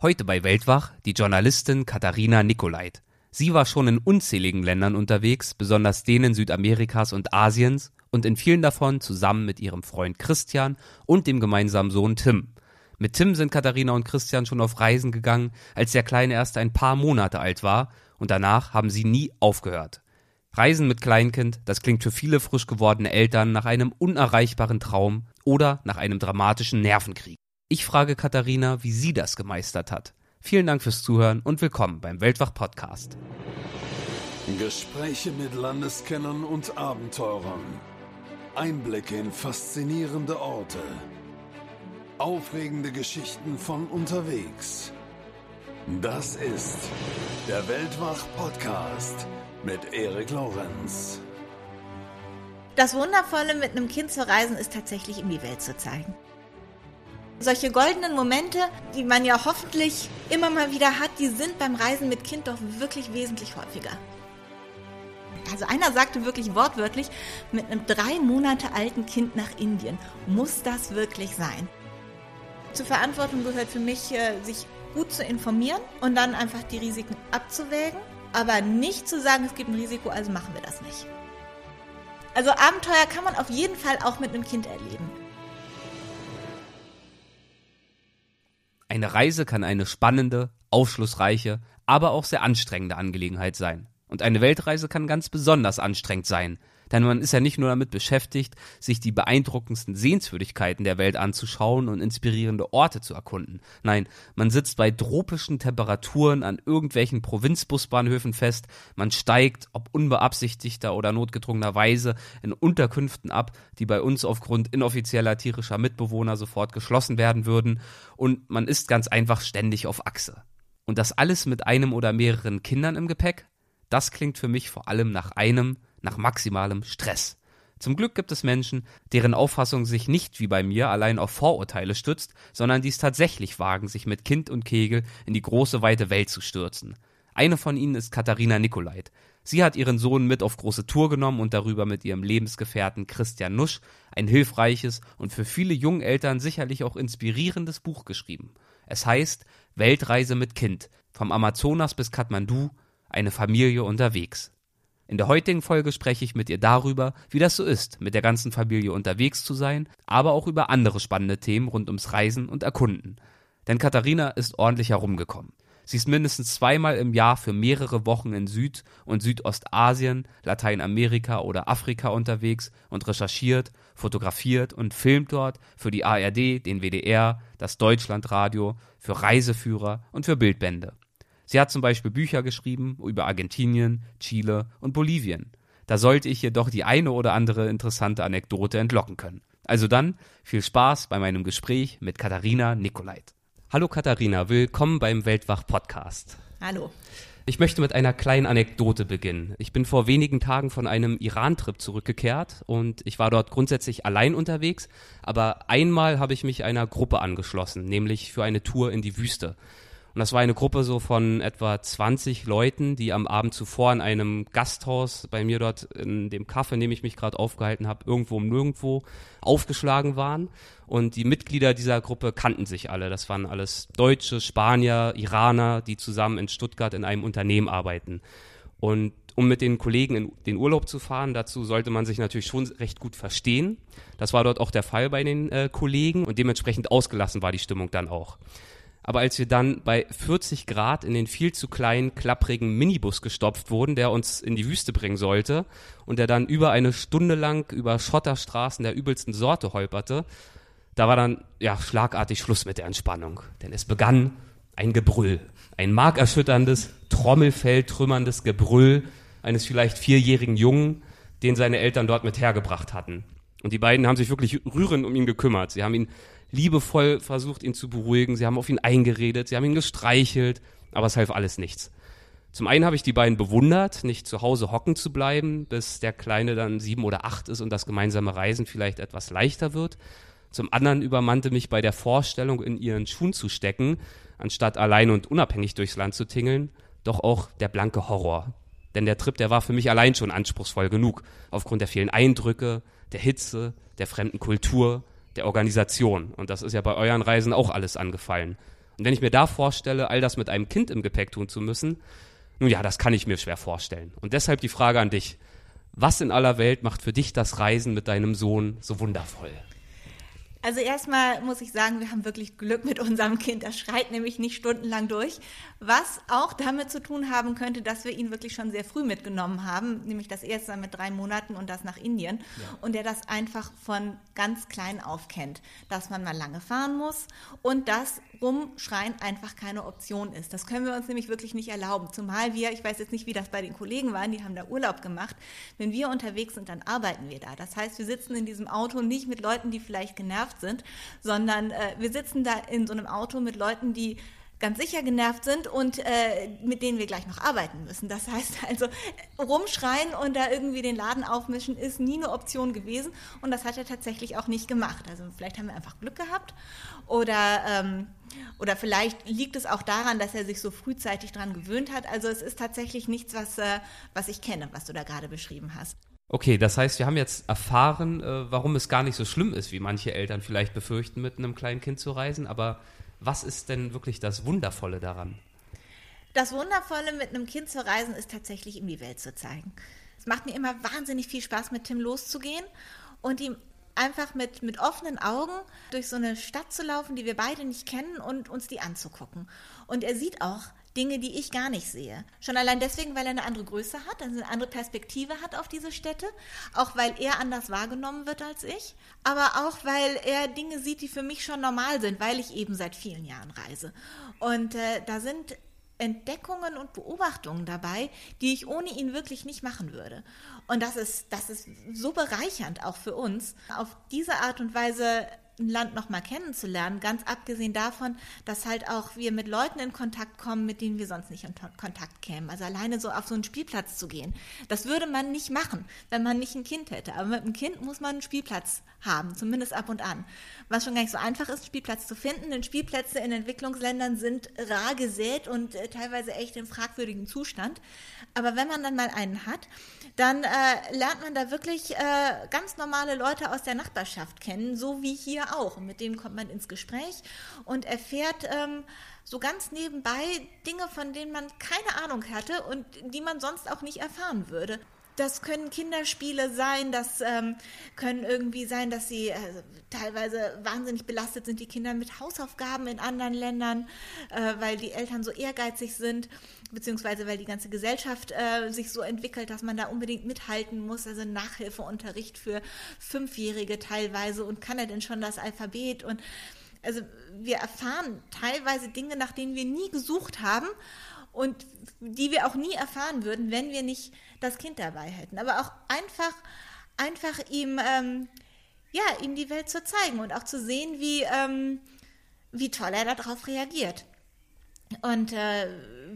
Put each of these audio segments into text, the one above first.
Heute bei Weltwach die Journalistin Katharina Nicolait. Sie war schon in unzähligen Ländern unterwegs, besonders denen Südamerikas und Asiens, und in vielen davon zusammen mit ihrem Freund Christian und dem gemeinsamen Sohn Tim. Mit Tim sind Katharina und Christian schon auf Reisen gegangen, als der Kleine erst ein paar Monate alt war, und danach haben sie nie aufgehört. Reisen mit Kleinkind, das klingt für viele frisch gewordene Eltern nach einem unerreichbaren Traum oder nach einem dramatischen Nervenkrieg. Ich frage Katharina, wie sie das gemeistert hat. Vielen Dank fürs Zuhören und willkommen beim Weltwach Podcast. Gespräche mit Landeskennern und Abenteurern. Einblicke in faszinierende Orte. Aufregende Geschichten von unterwegs. Das ist der Weltwach Podcast mit Erik Lorenz. Das Wundervolle mit einem Kind zu reisen ist tatsächlich ihm die Welt zu zeigen. Solche goldenen Momente, die man ja hoffentlich immer mal wieder hat, die sind beim Reisen mit Kind doch wirklich wesentlich häufiger. Also einer sagte wirklich wortwörtlich, mit einem drei Monate alten Kind nach Indien. Muss das wirklich sein? Zur Verantwortung gehört für mich, äh, sich gut zu informieren und dann einfach die Risiken abzuwägen, aber nicht zu sagen, es gibt ein Risiko, also machen wir das nicht. Also Abenteuer kann man auf jeden Fall auch mit einem Kind erleben. Eine Reise kann eine spannende, aufschlussreiche, aber auch sehr anstrengende Angelegenheit sein. Und eine Weltreise kann ganz besonders anstrengend sein, denn man ist ja nicht nur damit beschäftigt, sich die beeindruckendsten Sehenswürdigkeiten der Welt anzuschauen und inspirierende Orte zu erkunden. Nein, man sitzt bei tropischen Temperaturen an irgendwelchen Provinzbusbahnhöfen fest, man steigt, ob unbeabsichtigter oder notgedrungener Weise, in Unterkünften ab, die bei uns aufgrund inoffizieller tierischer Mitbewohner sofort geschlossen werden würden, und man ist ganz einfach ständig auf Achse. Und das alles mit einem oder mehreren Kindern im Gepäck? Das klingt für mich vor allem nach einem, nach maximalem Stress. Zum Glück gibt es Menschen, deren Auffassung sich nicht wie bei mir allein auf Vorurteile stützt, sondern die es tatsächlich wagen, sich mit Kind und Kegel in die große weite Welt zu stürzen. Eine von ihnen ist Katharina Nicolait. Sie hat ihren Sohn mit auf große Tour genommen und darüber mit ihrem Lebensgefährten Christian Nusch ein hilfreiches und für viele junge Eltern sicherlich auch inspirierendes Buch geschrieben. Es heißt Weltreise mit Kind, vom Amazonas bis Kathmandu, eine Familie unterwegs. In der heutigen Folge spreche ich mit ihr darüber, wie das so ist, mit der ganzen Familie unterwegs zu sein, aber auch über andere spannende Themen rund ums Reisen und Erkunden. Denn Katharina ist ordentlich herumgekommen. Sie ist mindestens zweimal im Jahr für mehrere Wochen in Süd- und Südostasien, Lateinamerika oder Afrika unterwegs und recherchiert, fotografiert und filmt dort für die ARD, den WDR, das Deutschlandradio, für Reiseführer und für Bildbände. Sie hat zum Beispiel Bücher geschrieben über Argentinien, Chile und Bolivien. Da sollte ich jedoch die eine oder andere interessante Anekdote entlocken können. Also dann viel Spaß bei meinem Gespräch mit Katharina Nicolait. Hallo Katharina, willkommen beim Weltwach Podcast. Hallo. Ich möchte mit einer kleinen Anekdote beginnen. Ich bin vor wenigen Tagen von einem Iran-Trip zurückgekehrt und ich war dort grundsätzlich allein unterwegs, aber einmal habe ich mich einer Gruppe angeschlossen, nämlich für eine Tour in die Wüste. Und das war eine Gruppe so von etwa 20 Leuten, die am Abend zuvor in einem Gasthaus bei mir dort in dem Kaffee, in dem ich mich gerade aufgehalten habe, irgendwo um nirgendwo aufgeschlagen waren. Und die Mitglieder dieser Gruppe kannten sich alle. Das waren alles Deutsche, Spanier, Iraner, die zusammen in Stuttgart in einem Unternehmen arbeiten. Und um mit den Kollegen in den Urlaub zu fahren, dazu sollte man sich natürlich schon recht gut verstehen. Das war dort auch der Fall bei den äh, Kollegen und dementsprechend ausgelassen war die Stimmung dann auch. Aber als wir dann bei 40 Grad in den viel zu kleinen, klapprigen Minibus gestopft wurden, der uns in die Wüste bringen sollte und der dann über eine Stunde lang über Schotterstraßen der übelsten Sorte holperte, da war dann ja schlagartig Schluss mit der Entspannung. Denn es begann ein Gebrüll. Ein markerschütterndes, trommelfelltrümmerndes Gebrüll eines vielleicht vierjährigen Jungen, den seine Eltern dort mit hergebracht hatten. Und die beiden haben sich wirklich rührend um ihn gekümmert. Sie haben ihn liebevoll versucht, ihn zu beruhigen. Sie haben auf ihn eingeredet, sie haben ihn gestreichelt, aber es half alles nichts. Zum einen habe ich die beiden bewundert, nicht zu Hause hocken zu bleiben, bis der Kleine dann sieben oder acht ist und das gemeinsame Reisen vielleicht etwas leichter wird. Zum anderen übermannte mich bei der Vorstellung, in ihren Schuhen zu stecken, anstatt allein und unabhängig durchs Land zu tingeln, doch auch der blanke Horror. Denn der Trip, der war für mich allein schon anspruchsvoll genug, aufgrund der vielen Eindrücke, der Hitze, der fremden Kultur, der Organisation. Und das ist ja bei euren Reisen auch alles angefallen. Und wenn ich mir da vorstelle, all das mit einem Kind im Gepäck tun zu müssen, nun ja, das kann ich mir schwer vorstellen. Und deshalb die Frage an dich. Was in aller Welt macht für dich das Reisen mit deinem Sohn so wundervoll? Also erstmal muss ich sagen, wir haben wirklich Glück mit unserem Kind. Er schreit nämlich nicht stundenlang durch, was auch damit zu tun haben könnte, dass wir ihn wirklich schon sehr früh mitgenommen haben, nämlich das erste Mal mit drei Monaten und das nach Indien. Ja. Und er das einfach von ganz klein auf kennt, dass man mal lange fahren muss und dass Rumschreien einfach keine Option ist. Das können wir uns nämlich wirklich nicht erlauben. Zumal wir, ich weiß jetzt nicht, wie das bei den Kollegen war, die haben da Urlaub gemacht. Wenn wir unterwegs sind, dann arbeiten wir da. Das heißt, wir sitzen in diesem Auto nicht mit Leuten, die vielleicht genervt sind, sondern äh, wir sitzen da in so einem Auto mit Leuten, die ganz sicher genervt sind und äh, mit denen wir gleich noch arbeiten müssen. Das heißt also, rumschreien und da irgendwie den Laden aufmischen ist nie eine Option gewesen und das hat er tatsächlich auch nicht gemacht. Also vielleicht haben wir einfach Glück gehabt oder, ähm, oder vielleicht liegt es auch daran, dass er sich so frühzeitig daran gewöhnt hat. Also es ist tatsächlich nichts, was, äh, was ich kenne, was du da gerade beschrieben hast. Okay, das heißt, wir haben jetzt erfahren, äh, warum es gar nicht so schlimm ist, wie manche Eltern vielleicht befürchten, mit einem kleinen Kind zu reisen, aber was ist denn wirklich das Wundervolle daran? Das Wundervolle mit einem Kind zu reisen ist tatsächlich ihm die Welt zu zeigen. Es macht mir immer wahnsinnig viel Spaß, mit Tim loszugehen und ihm einfach mit, mit offenen Augen durch so eine Stadt zu laufen, die wir beide nicht kennen und uns die anzugucken. Und er sieht auch, Dinge, die ich gar nicht sehe. Schon allein deswegen, weil er eine andere Größe hat, also eine andere Perspektive hat auf diese Städte, auch weil er anders wahrgenommen wird als ich, aber auch weil er Dinge sieht, die für mich schon normal sind, weil ich eben seit vielen Jahren reise. Und äh, da sind Entdeckungen und Beobachtungen dabei, die ich ohne ihn wirklich nicht machen würde. Und das ist, das ist so bereichernd auch für uns, auf diese Art und Weise ein Land nochmal kennenzulernen, ganz abgesehen davon, dass halt auch wir mit Leuten in Kontakt kommen, mit denen wir sonst nicht in Kontakt kämen. Also alleine so auf so einen Spielplatz zu gehen, das würde man nicht machen, wenn man nicht ein Kind hätte. Aber mit einem Kind muss man einen Spielplatz haben, zumindest ab und an. Was schon gar nicht so einfach ist, einen Spielplatz zu finden, denn Spielplätze in Entwicklungsländern sind rar gesät und äh, teilweise echt in fragwürdigem Zustand. Aber wenn man dann mal einen hat, dann äh, lernt man da wirklich äh, ganz normale Leute aus der Nachbarschaft kennen, so wie hier auch. Und mit denen kommt man ins Gespräch und erfährt ähm, so ganz nebenbei Dinge, von denen man keine Ahnung hatte und die man sonst auch nicht erfahren würde. Das können Kinderspiele sein, das ähm, können irgendwie sein, dass sie äh, teilweise wahnsinnig belastet sind, die Kinder mit Hausaufgaben in anderen Ländern, äh, weil die Eltern so ehrgeizig sind, beziehungsweise weil die ganze Gesellschaft äh, sich so entwickelt, dass man da unbedingt mithalten muss. Also Nachhilfeunterricht für Fünfjährige teilweise und kann er denn schon das Alphabet und also wir erfahren teilweise Dinge, nach denen wir nie gesucht haben und die wir auch nie erfahren würden, wenn wir nicht das Kind dabei hätten. Aber auch einfach, einfach ihm, ähm, ja, ihm die Welt zu zeigen und auch zu sehen, wie, ähm, wie toll er darauf reagiert. Und äh,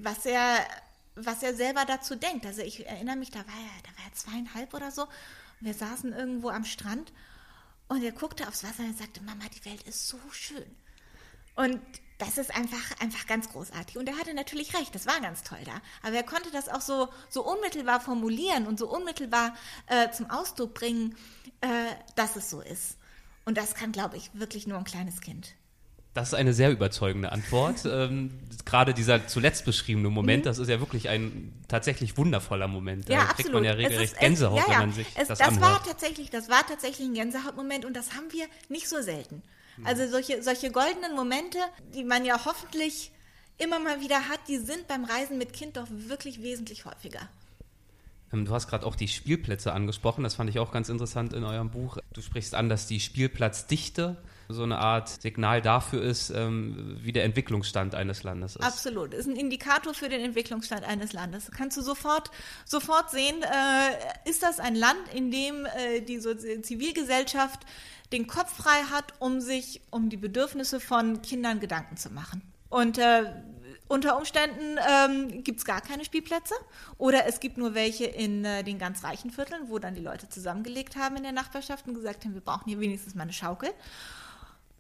was er, was er selber dazu denkt. Also ich erinnere mich, da war er, da war er zweieinhalb oder so. Wir saßen irgendwo am Strand und er guckte aufs Wasser und sagte, Mama, die Welt ist so schön. Und das ist einfach, einfach ganz großartig. Und er hatte natürlich recht, das war ganz toll da. Aber er konnte das auch so, so unmittelbar formulieren und so unmittelbar äh, zum Ausdruck bringen, äh, dass es so ist. Und das kann, glaube ich, wirklich nur ein kleines Kind. Das ist eine sehr überzeugende Antwort. ähm, gerade dieser zuletzt beschriebene Moment, mhm. das ist ja wirklich ein tatsächlich wundervoller Moment. Ja, da kriegt absolut. man ja regelrecht es, Gänsehaut, ja, ja. wenn man sich es, das, das anhört. War tatsächlich, das war tatsächlich ein Gänsehautmoment und das haben wir nicht so selten. Also solche, solche goldenen Momente, die man ja hoffentlich immer mal wieder hat, die sind beim Reisen mit Kind doch wirklich wesentlich häufiger. Ähm, du hast gerade auch die Spielplätze angesprochen, das fand ich auch ganz interessant in eurem Buch. Du sprichst an, dass die Spielplatzdichte so eine Art Signal dafür ist, ähm, wie der Entwicklungsstand eines Landes ist. Absolut, ist ein Indikator für den Entwicklungsstand eines Landes. Kannst du sofort, sofort sehen, äh, ist das ein Land, in dem äh, die Zivilgesellschaft den Kopf frei hat, um sich um die Bedürfnisse von Kindern Gedanken zu machen. Und äh, unter Umständen ähm, gibt es gar keine Spielplätze oder es gibt nur welche in äh, den ganz reichen Vierteln, wo dann die Leute zusammengelegt haben in der Nachbarschaft und gesagt haben, wir brauchen hier wenigstens mal eine Schaukel.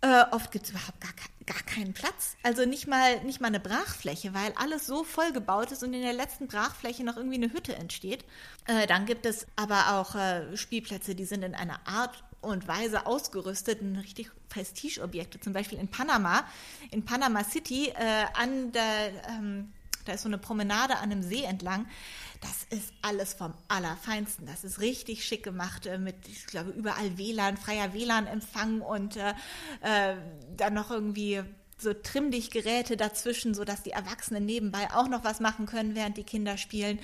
Äh, oft gibt es überhaupt gar, gar keinen Platz. Also nicht mal, nicht mal eine Brachfläche, weil alles so voll gebaut ist und in der letzten Brachfläche noch irgendwie eine Hütte entsteht. Äh, dann gibt es aber auch äh, Spielplätze, die sind in einer Art und Weise ausgerüstet, richtig Prestigeobjekte, zum Beispiel in Panama, in Panama City, äh, an der, ähm, da ist so eine Promenade an einem See entlang. Das ist alles vom Allerfeinsten. Das ist richtig schick gemacht äh, mit, ich glaube, überall WLAN, freier WLAN-Empfang und äh, äh, dann noch irgendwie so Trimmdichtgeräte dazwischen, sodass die Erwachsenen nebenbei auch noch was machen können, während die Kinder spielen.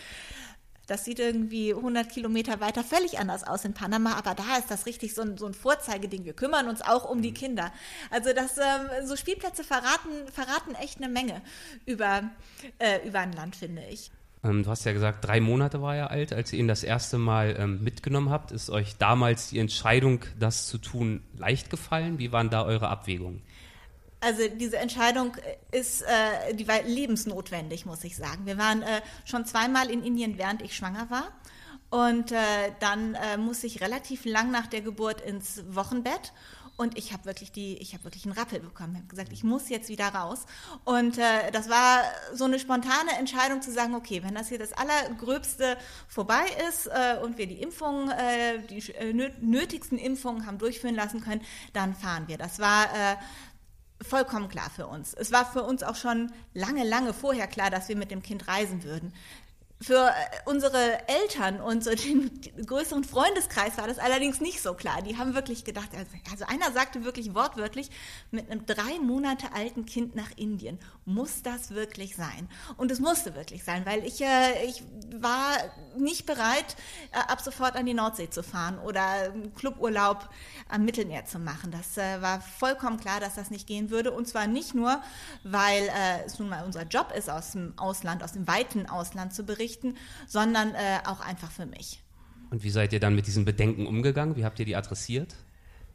Das sieht irgendwie 100 Kilometer weiter völlig anders aus in Panama, aber da ist das richtig so ein, so ein Vorzeigeding. Wir kümmern uns auch um die Kinder. Also das, ähm, so Spielplätze verraten, verraten echt eine Menge über, äh, über ein Land, finde ich. Ähm, du hast ja gesagt, drei Monate war er alt, als ihr ihn das erste Mal ähm, mitgenommen habt. Ist euch damals die Entscheidung, das zu tun, leicht gefallen? Wie waren da eure Abwägungen? Also diese Entscheidung ist, äh, die war lebensnotwendig, muss ich sagen. Wir waren äh, schon zweimal in Indien, während ich schwanger war. Und äh, dann äh, muss ich relativ lang nach der Geburt ins Wochenbett. Und ich habe wirklich die, wirklich einen Rappel bekommen. Ich habe gesagt, ich muss jetzt wieder raus. Und äh, das war so eine spontane Entscheidung zu sagen, okay, wenn das hier das Allergröbste vorbei ist äh, und wir die Impfungen, äh, die äh, nötigsten Impfungen haben durchführen lassen können, dann fahren wir. Das war äh, vollkommen klar für uns. Es war für uns auch schon lange, lange vorher klar, dass wir mit dem Kind reisen würden. Für äh, unsere Eltern und so den, größeren Freundeskreis war das allerdings nicht so klar. Die haben wirklich gedacht, also, also einer sagte wirklich wortwörtlich, mit einem drei Monate alten Kind nach Indien, muss das wirklich sein? Und es musste wirklich sein, weil ich, äh, ich war nicht bereit, äh, ab sofort an die Nordsee zu fahren oder Cluburlaub am Mittelmeer zu machen. Das äh, war vollkommen klar, dass das nicht gehen würde. Und zwar nicht nur, weil äh, es nun mal unser Job ist, aus dem Ausland, aus dem weiten Ausland zu berichten, berichten, sondern äh, auch einfach für mich. Und wie seid ihr dann mit diesen Bedenken umgegangen? Wie habt ihr die adressiert?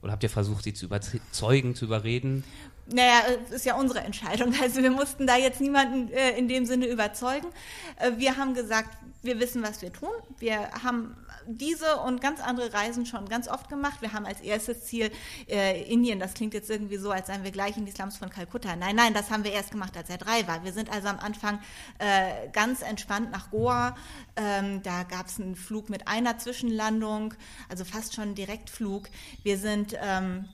Oder habt ihr versucht, sie zu überzeugen, zu überreden? Naja, ist ja unsere Entscheidung. Also wir mussten da jetzt niemanden äh, in dem Sinne überzeugen. Äh, wir haben gesagt, wir wissen, was wir tun. Wir haben diese und ganz andere Reisen schon ganz oft gemacht. Wir haben als erstes Ziel äh, Indien. Das klingt jetzt irgendwie so, als seien wir gleich in die Slums von Kalkutta. Nein, nein, das haben wir erst gemacht, als er drei war. Wir sind also am Anfang äh, ganz entspannt nach Goa. Ähm, da gab es einen Flug mit einer Zwischenlandung, also fast schon Direktflug. Wir sind ähm,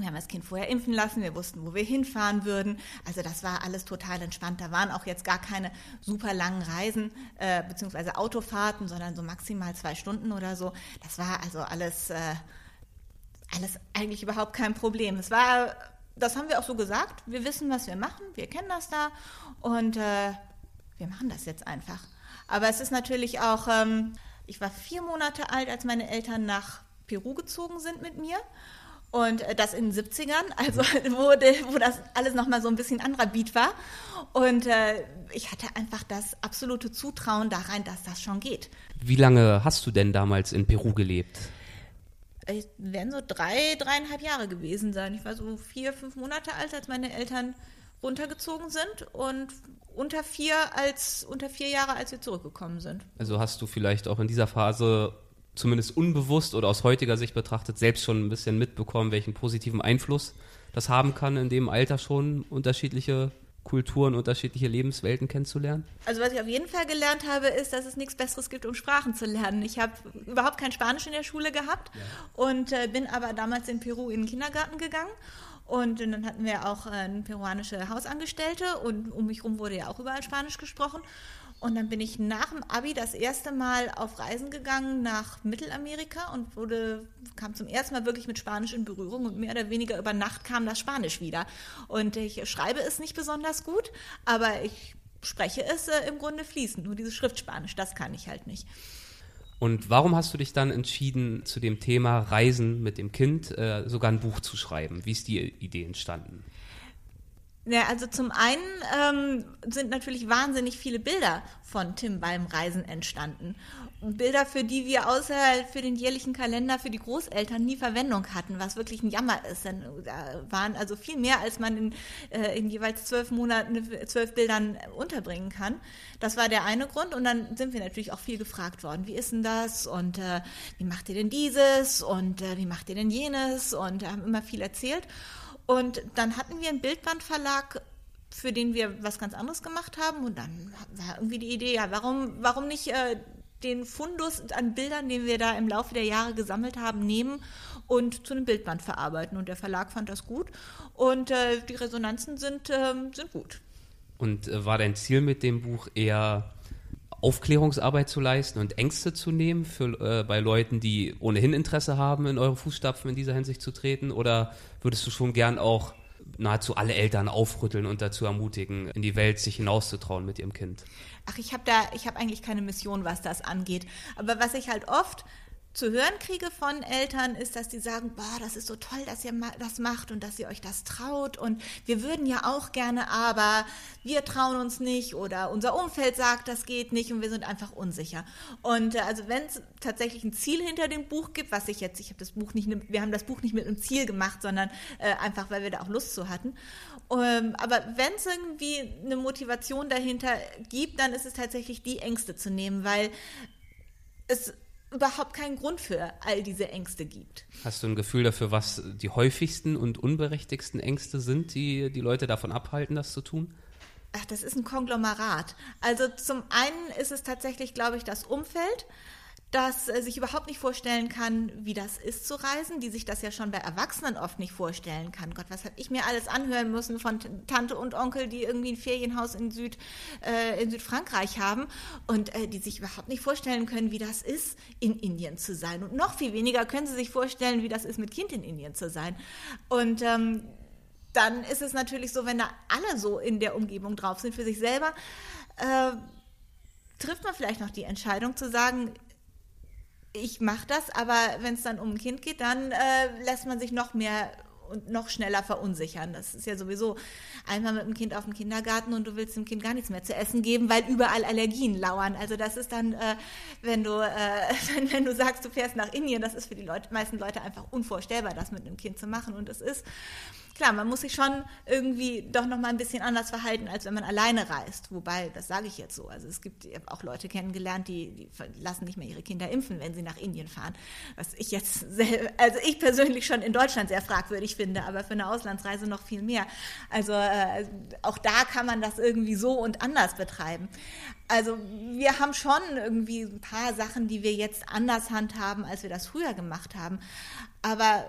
wir haben das Kind vorher impfen lassen, wir wussten, wo wir hinfahren würden. Also das war alles total entspannt. Da waren auch jetzt gar keine super langen Reisen äh, beziehungsweise Autofahrten, sondern so maximal zwei Stunden oder so. Das war also alles, äh, alles eigentlich überhaupt kein Problem. Es war, das haben wir auch so gesagt. Wir wissen, was wir machen. Wir kennen das da und äh, wir machen das jetzt einfach. Aber es ist natürlich auch, ähm, ich war vier Monate alt, als meine Eltern nach Peru gezogen sind mit mir. Und äh, das in den 70ern, also wo, wo das alles nochmal so ein bisschen anderer Beat war. Und äh, ich hatte einfach das absolute Zutrauen da rein, dass das schon geht. Wie lange hast du denn damals in Peru gelebt? Es werden so drei, dreieinhalb Jahre gewesen sein. Ich war so vier, fünf Monate alt, als meine Eltern runtergezogen sind und unter vier als unter vier Jahre, als wir zurückgekommen sind. Also hast du vielleicht auch in dieser Phase zumindest unbewusst oder aus heutiger Sicht betrachtet selbst schon ein bisschen mitbekommen, welchen positiven Einfluss das haben kann, in dem Alter schon unterschiedliche Kulturen, unterschiedliche Lebenswelten kennenzulernen? Also was ich auf jeden Fall gelernt habe, ist, dass es nichts Besseres gibt, um Sprachen zu lernen. Ich habe überhaupt kein Spanisch in der Schule gehabt ja. und äh, bin aber damals in Peru in den Kindergarten gegangen. Und dann hatten wir auch äh, eine peruanische Hausangestellte und um mich herum wurde ja auch überall Spanisch gesprochen. Und dann bin ich nach dem Abi das erste Mal auf Reisen gegangen nach Mittelamerika und wurde, kam zum ersten Mal wirklich mit Spanisch in Berührung und mehr oder weniger über Nacht kam das Spanisch wieder. Und ich schreibe es nicht besonders gut, aber ich spreche es äh, im Grunde fließend. Nur dieses Schriftspanisch, das kann ich halt nicht. Und warum hast du dich dann entschieden, zu dem Thema Reisen mit dem Kind äh, sogar ein Buch zu schreiben? Wie ist die Idee entstanden? Ja, also zum einen ähm, sind natürlich wahnsinnig viele Bilder von Tim beim Reisen entstanden. Bilder, für die wir außer für den jährlichen Kalender für die Großeltern nie Verwendung hatten, was wirklich ein Jammer ist. Denn da waren also viel mehr, als man in, äh, in jeweils zwölf Monaten, zwölf Bildern unterbringen kann. Das war der eine Grund. Und dann sind wir natürlich auch viel gefragt worden. Wie ist denn das? Und äh, wie macht ihr denn dieses? Und äh, wie macht ihr denn jenes? Und haben immer viel erzählt. Und dann hatten wir einen Bildbandverlag, für den wir was ganz anderes gemacht haben. Und dann war irgendwie die Idee, ja, warum, warum nicht äh, den Fundus an Bildern, den wir da im Laufe der Jahre gesammelt haben, nehmen und zu einem Bildband verarbeiten. Und der Verlag fand das gut und äh, die Resonanzen sind, äh, sind gut. Und äh, war dein Ziel mit dem Buch eher Aufklärungsarbeit zu leisten und Ängste zu nehmen für, äh, bei Leuten, die ohnehin Interesse haben, in eure Fußstapfen in dieser Hinsicht zu treten? Oder würdest du schon gern auch nahezu alle Eltern aufrütteln und dazu ermutigen, in die Welt sich hinauszutrauen mit ihrem Kind? Ach, ich habe da, ich habe eigentlich keine Mission, was das angeht. Aber was ich halt oft zu hören kriege von Eltern, ist, dass die sagen, boah, das ist so toll, dass ihr das macht und dass ihr euch das traut und wir würden ja auch gerne, aber wir trauen uns nicht oder unser Umfeld sagt, das geht nicht und wir sind einfach unsicher. Und äh, also wenn es tatsächlich ein Ziel hinter dem Buch gibt, was ich jetzt, ich habe das Buch nicht, wir haben das Buch nicht mit einem Ziel gemacht, sondern äh, einfach, weil wir da auch Lust zu hatten. Ähm, aber wenn es irgendwie eine Motivation dahinter gibt, dann ist es tatsächlich die Ängste zu nehmen, weil es überhaupt keinen Grund für all diese Ängste gibt. Hast du ein Gefühl dafür, was die häufigsten und unberechtigsten Ängste sind, die die Leute davon abhalten, das zu tun? Ach, das ist ein Konglomerat. Also zum einen ist es tatsächlich, glaube ich, das Umfeld das äh, sich überhaupt nicht vorstellen kann, wie das ist zu reisen, die sich das ja schon bei Erwachsenen oft nicht vorstellen kann. Gott, was habe ich mir alles anhören müssen von Tante und Onkel, die irgendwie ein Ferienhaus in, Süd, äh, in Südfrankreich haben und äh, die sich überhaupt nicht vorstellen können, wie das ist, in Indien zu sein. Und noch viel weniger können sie sich vorstellen, wie das ist, mit Kind in Indien zu sein. Und ähm, dann ist es natürlich so, wenn da alle so in der Umgebung drauf sind für sich selber, äh, trifft man vielleicht noch die Entscheidung zu sagen, ich mache das, aber wenn es dann um ein Kind geht, dann äh, lässt man sich noch mehr und noch schneller verunsichern. Das ist ja sowieso einmal mit dem Kind auf dem Kindergarten und du willst dem Kind gar nichts mehr zu essen geben, weil überall Allergien lauern. Also das ist dann, äh, wenn du äh, wenn, wenn, du sagst, du fährst nach Indien, das ist für die Leute, meisten Leute einfach unvorstellbar, das mit einem Kind zu machen. Und es ist klar, man muss sich schon irgendwie doch noch mal ein bisschen anders verhalten, als wenn man alleine reist. Wobei, das sage ich jetzt so. Also es gibt auch Leute kennengelernt, die, die lassen nicht mehr ihre Kinder impfen, wenn sie nach Indien fahren. Was ich jetzt, sehr, also ich persönlich schon in Deutschland sehr fragwürdig finde, aber für eine Auslandsreise noch viel mehr. Also äh, auch da kann man das irgendwie so und anders betreiben. Also wir haben schon irgendwie ein paar Sachen, die wir jetzt anders handhaben, als wir das früher gemacht haben. Aber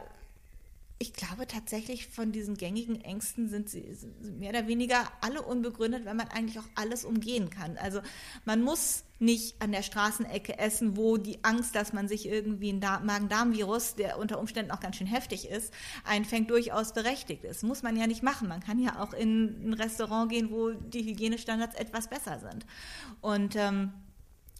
ich glaube tatsächlich, von diesen gängigen Ängsten sind sie sind mehr oder weniger alle unbegründet, weil man eigentlich auch alles umgehen kann. Also man muss nicht an der Straßenecke essen, wo die Angst, dass man sich irgendwie ein Magen-Darm-Virus, der unter Umständen auch ganz schön heftig ist, einfängt, durchaus berechtigt ist. Muss man ja nicht machen. Man kann ja auch in ein Restaurant gehen, wo die Hygienestandards etwas besser sind. Und ähm,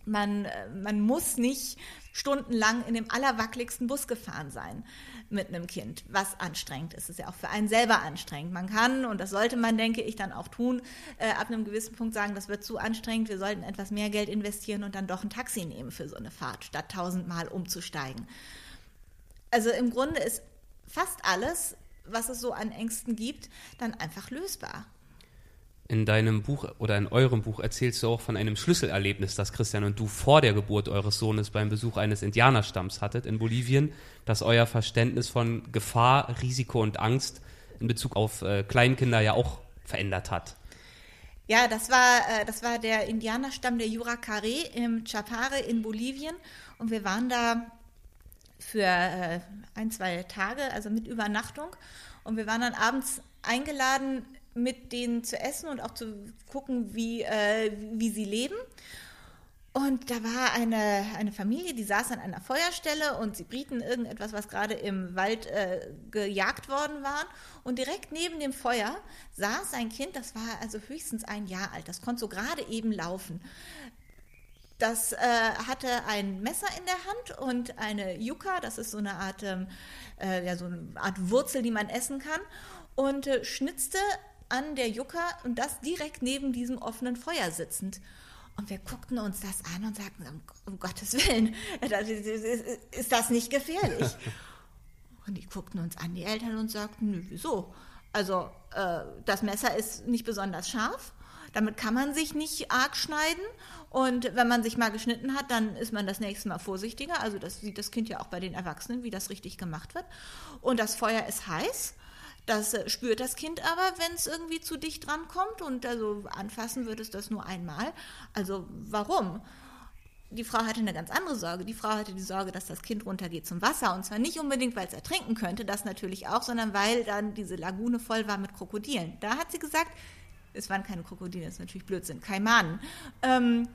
man, äh, man muss nicht stundenlang in dem allerwackeligsten Bus gefahren sein mit einem Kind, was anstrengend ist. Es ist ja auch für einen selber anstrengend. Man kann, und das sollte man, denke ich, dann auch tun, äh, ab einem gewissen Punkt sagen, das wird zu anstrengend, wir sollten etwas mehr Geld investieren und dann doch ein Taxi nehmen für so eine Fahrt, statt tausendmal umzusteigen. Also im Grunde ist fast alles, was es so an Ängsten gibt, dann einfach lösbar. In deinem Buch oder in eurem Buch erzählst du auch von einem Schlüsselerlebnis, das Christian und du vor der Geburt eures Sohnes beim Besuch eines Indianerstamms hattet in Bolivien, das euer Verständnis von Gefahr, Risiko und Angst in Bezug auf äh, Kleinkinder ja auch verändert hat. Ja, das war, äh, das war der Indianerstamm der Yuracare im Chapare in Bolivien und wir waren da für äh, ein, zwei Tage, also mit Übernachtung und wir waren dann abends eingeladen mit denen zu essen und auch zu gucken, wie, äh, wie sie leben. Und da war eine, eine Familie, die saß an einer Feuerstelle und sie brieten irgendetwas, was gerade im Wald äh, gejagt worden war. Und direkt neben dem Feuer saß ein Kind, das war also höchstens ein Jahr alt, das konnte so gerade eben laufen. Das äh, hatte ein Messer in der Hand und eine Yucca, das ist so eine Art, ähm, äh, ja, so eine Art Wurzel, die man essen kann, und äh, schnitzte an der Yucca und das direkt neben diesem offenen Feuer sitzend. Und wir guckten uns das an und sagten, um, um Gottes Willen, ist das nicht gefährlich? Und die guckten uns an, die Eltern, und sagten, nö, wieso? Also äh, das Messer ist nicht besonders scharf, damit kann man sich nicht arg schneiden. Und wenn man sich mal geschnitten hat, dann ist man das nächste Mal vorsichtiger. Also das sieht das Kind ja auch bei den Erwachsenen, wie das richtig gemacht wird. Und das Feuer ist heiß. Das äh, spürt das Kind aber, wenn es irgendwie zu dicht dran kommt und also anfassen wird es das nur einmal. Also warum? die Frau hatte eine ganz andere Sorge. Die Frau hatte die Sorge, dass das Kind runtergeht zum Wasser. Und zwar nicht unbedingt, weil es ertrinken könnte, das natürlich auch, sondern weil dann diese Lagune voll war mit Krokodilen. Da hat sie gesagt, es waren keine Krokodile, das ist natürlich Blödsinn, Kaimanen. Ähm,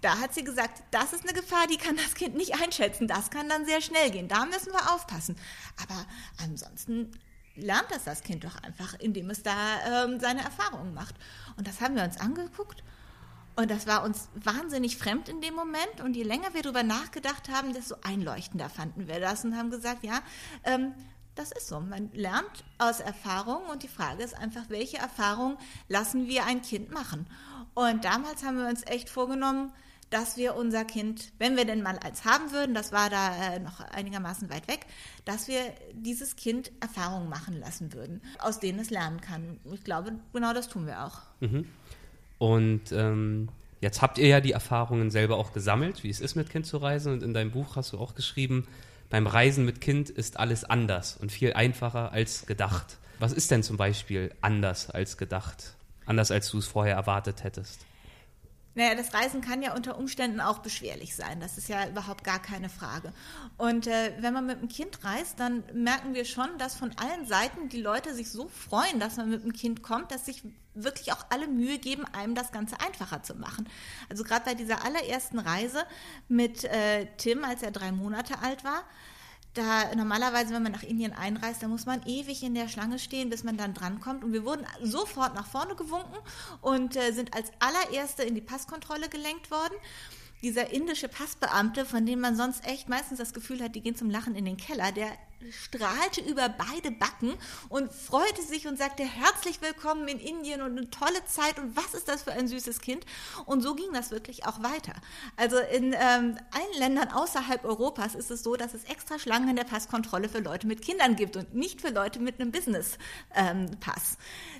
da hat sie gesagt, das ist eine Gefahr, die kann das Kind nicht einschätzen. Das kann dann sehr schnell gehen. Da müssen wir aufpassen. Aber ansonsten lernt das das Kind doch einfach, indem es da ähm, seine Erfahrungen macht. Und das haben wir uns angeguckt. Und das war uns wahnsinnig fremd in dem Moment. Und je länger wir darüber nachgedacht haben, desto einleuchtender fanden wir das und haben gesagt, ja, ähm, das ist so. Man lernt aus Erfahrung und die Frage ist einfach, welche Erfahrung lassen wir ein Kind machen? Und damals haben wir uns echt vorgenommen, dass wir unser Kind, wenn wir denn mal eins haben würden, das war da äh, noch einigermaßen weit weg, dass wir dieses Kind Erfahrungen machen lassen würden, aus denen es lernen kann. Ich glaube, genau das tun wir auch. Mhm. Und ähm, jetzt habt ihr ja die Erfahrungen selber auch gesammelt, wie es ist, mit Kind zu reisen. Und in deinem Buch hast du auch geschrieben, beim Reisen mit Kind ist alles anders und viel einfacher als gedacht. Was ist denn zum Beispiel anders als gedacht? Anders als du es vorher erwartet hättest? Naja, das Reisen kann ja unter Umständen auch beschwerlich sein. Das ist ja überhaupt gar keine Frage. Und äh, wenn man mit einem Kind reist, dann merken wir schon, dass von allen Seiten die Leute sich so freuen, dass man mit einem Kind kommt, dass sich wirklich auch alle Mühe geben, einem das Ganze einfacher zu machen. Also gerade bei dieser allerersten Reise mit äh, Tim, als er drei Monate alt war, da normalerweise, wenn man nach Indien einreist, da muss man ewig in der Schlange stehen, bis man dann drankommt. Und wir wurden sofort nach vorne gewunken und äh, sind als allererste in die Passkontrolle gelenkt worden dieser indische Passbeamte, von dem man sonst echt meistens das Gefühl hat, die gehen zum Lachen in den Keller, der strahlte über beide Backen und freute sich und sagte herzlich willkommen in Indien und eine tolle Zeit und was ist das für ein süßes Kind. Und so ging das wirklich auch weiter. Also in ähm, allen Ländern außerhalb Europas ist es so, dass es extra Schlangen in der Passkontrolle für Leute mit Kindern gibt und nicht für Leute mit einem Business-Pass. Ähm,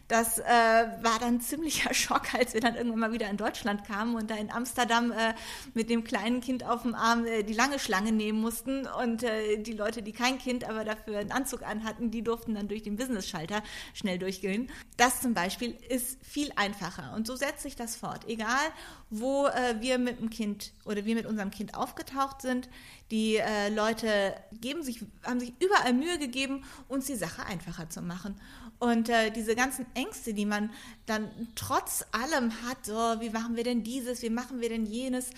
das äh, war dann ziemlicher Schock, als wir dann irgendwann mal wieder in Deutschland kamen und da in Amsterdam äh, mit dem kleinen Kind auf dem Arm äh, die lange Schlange nehmen mussten und äh, die Leute, die kein Kind, aber dafür einen Anzug anhatten, die durften dann durch den Business-Schalter schnell durchgehen. Das zum Beispiel ist viel einfacher und so setzt sich das fort. Egal, wo äh, wir mit dem Kind oder wir mit unserem Kind aufgetaucht sind, die äh, Leute geben sich, haben sich überall Mühe gegeben, uns die Sache einfacher zu machen. Und äh, diese ganzen Ängste, die man dann trotz allem hat, so, wie machen wir denn dieses, wie machen wir denn jenes,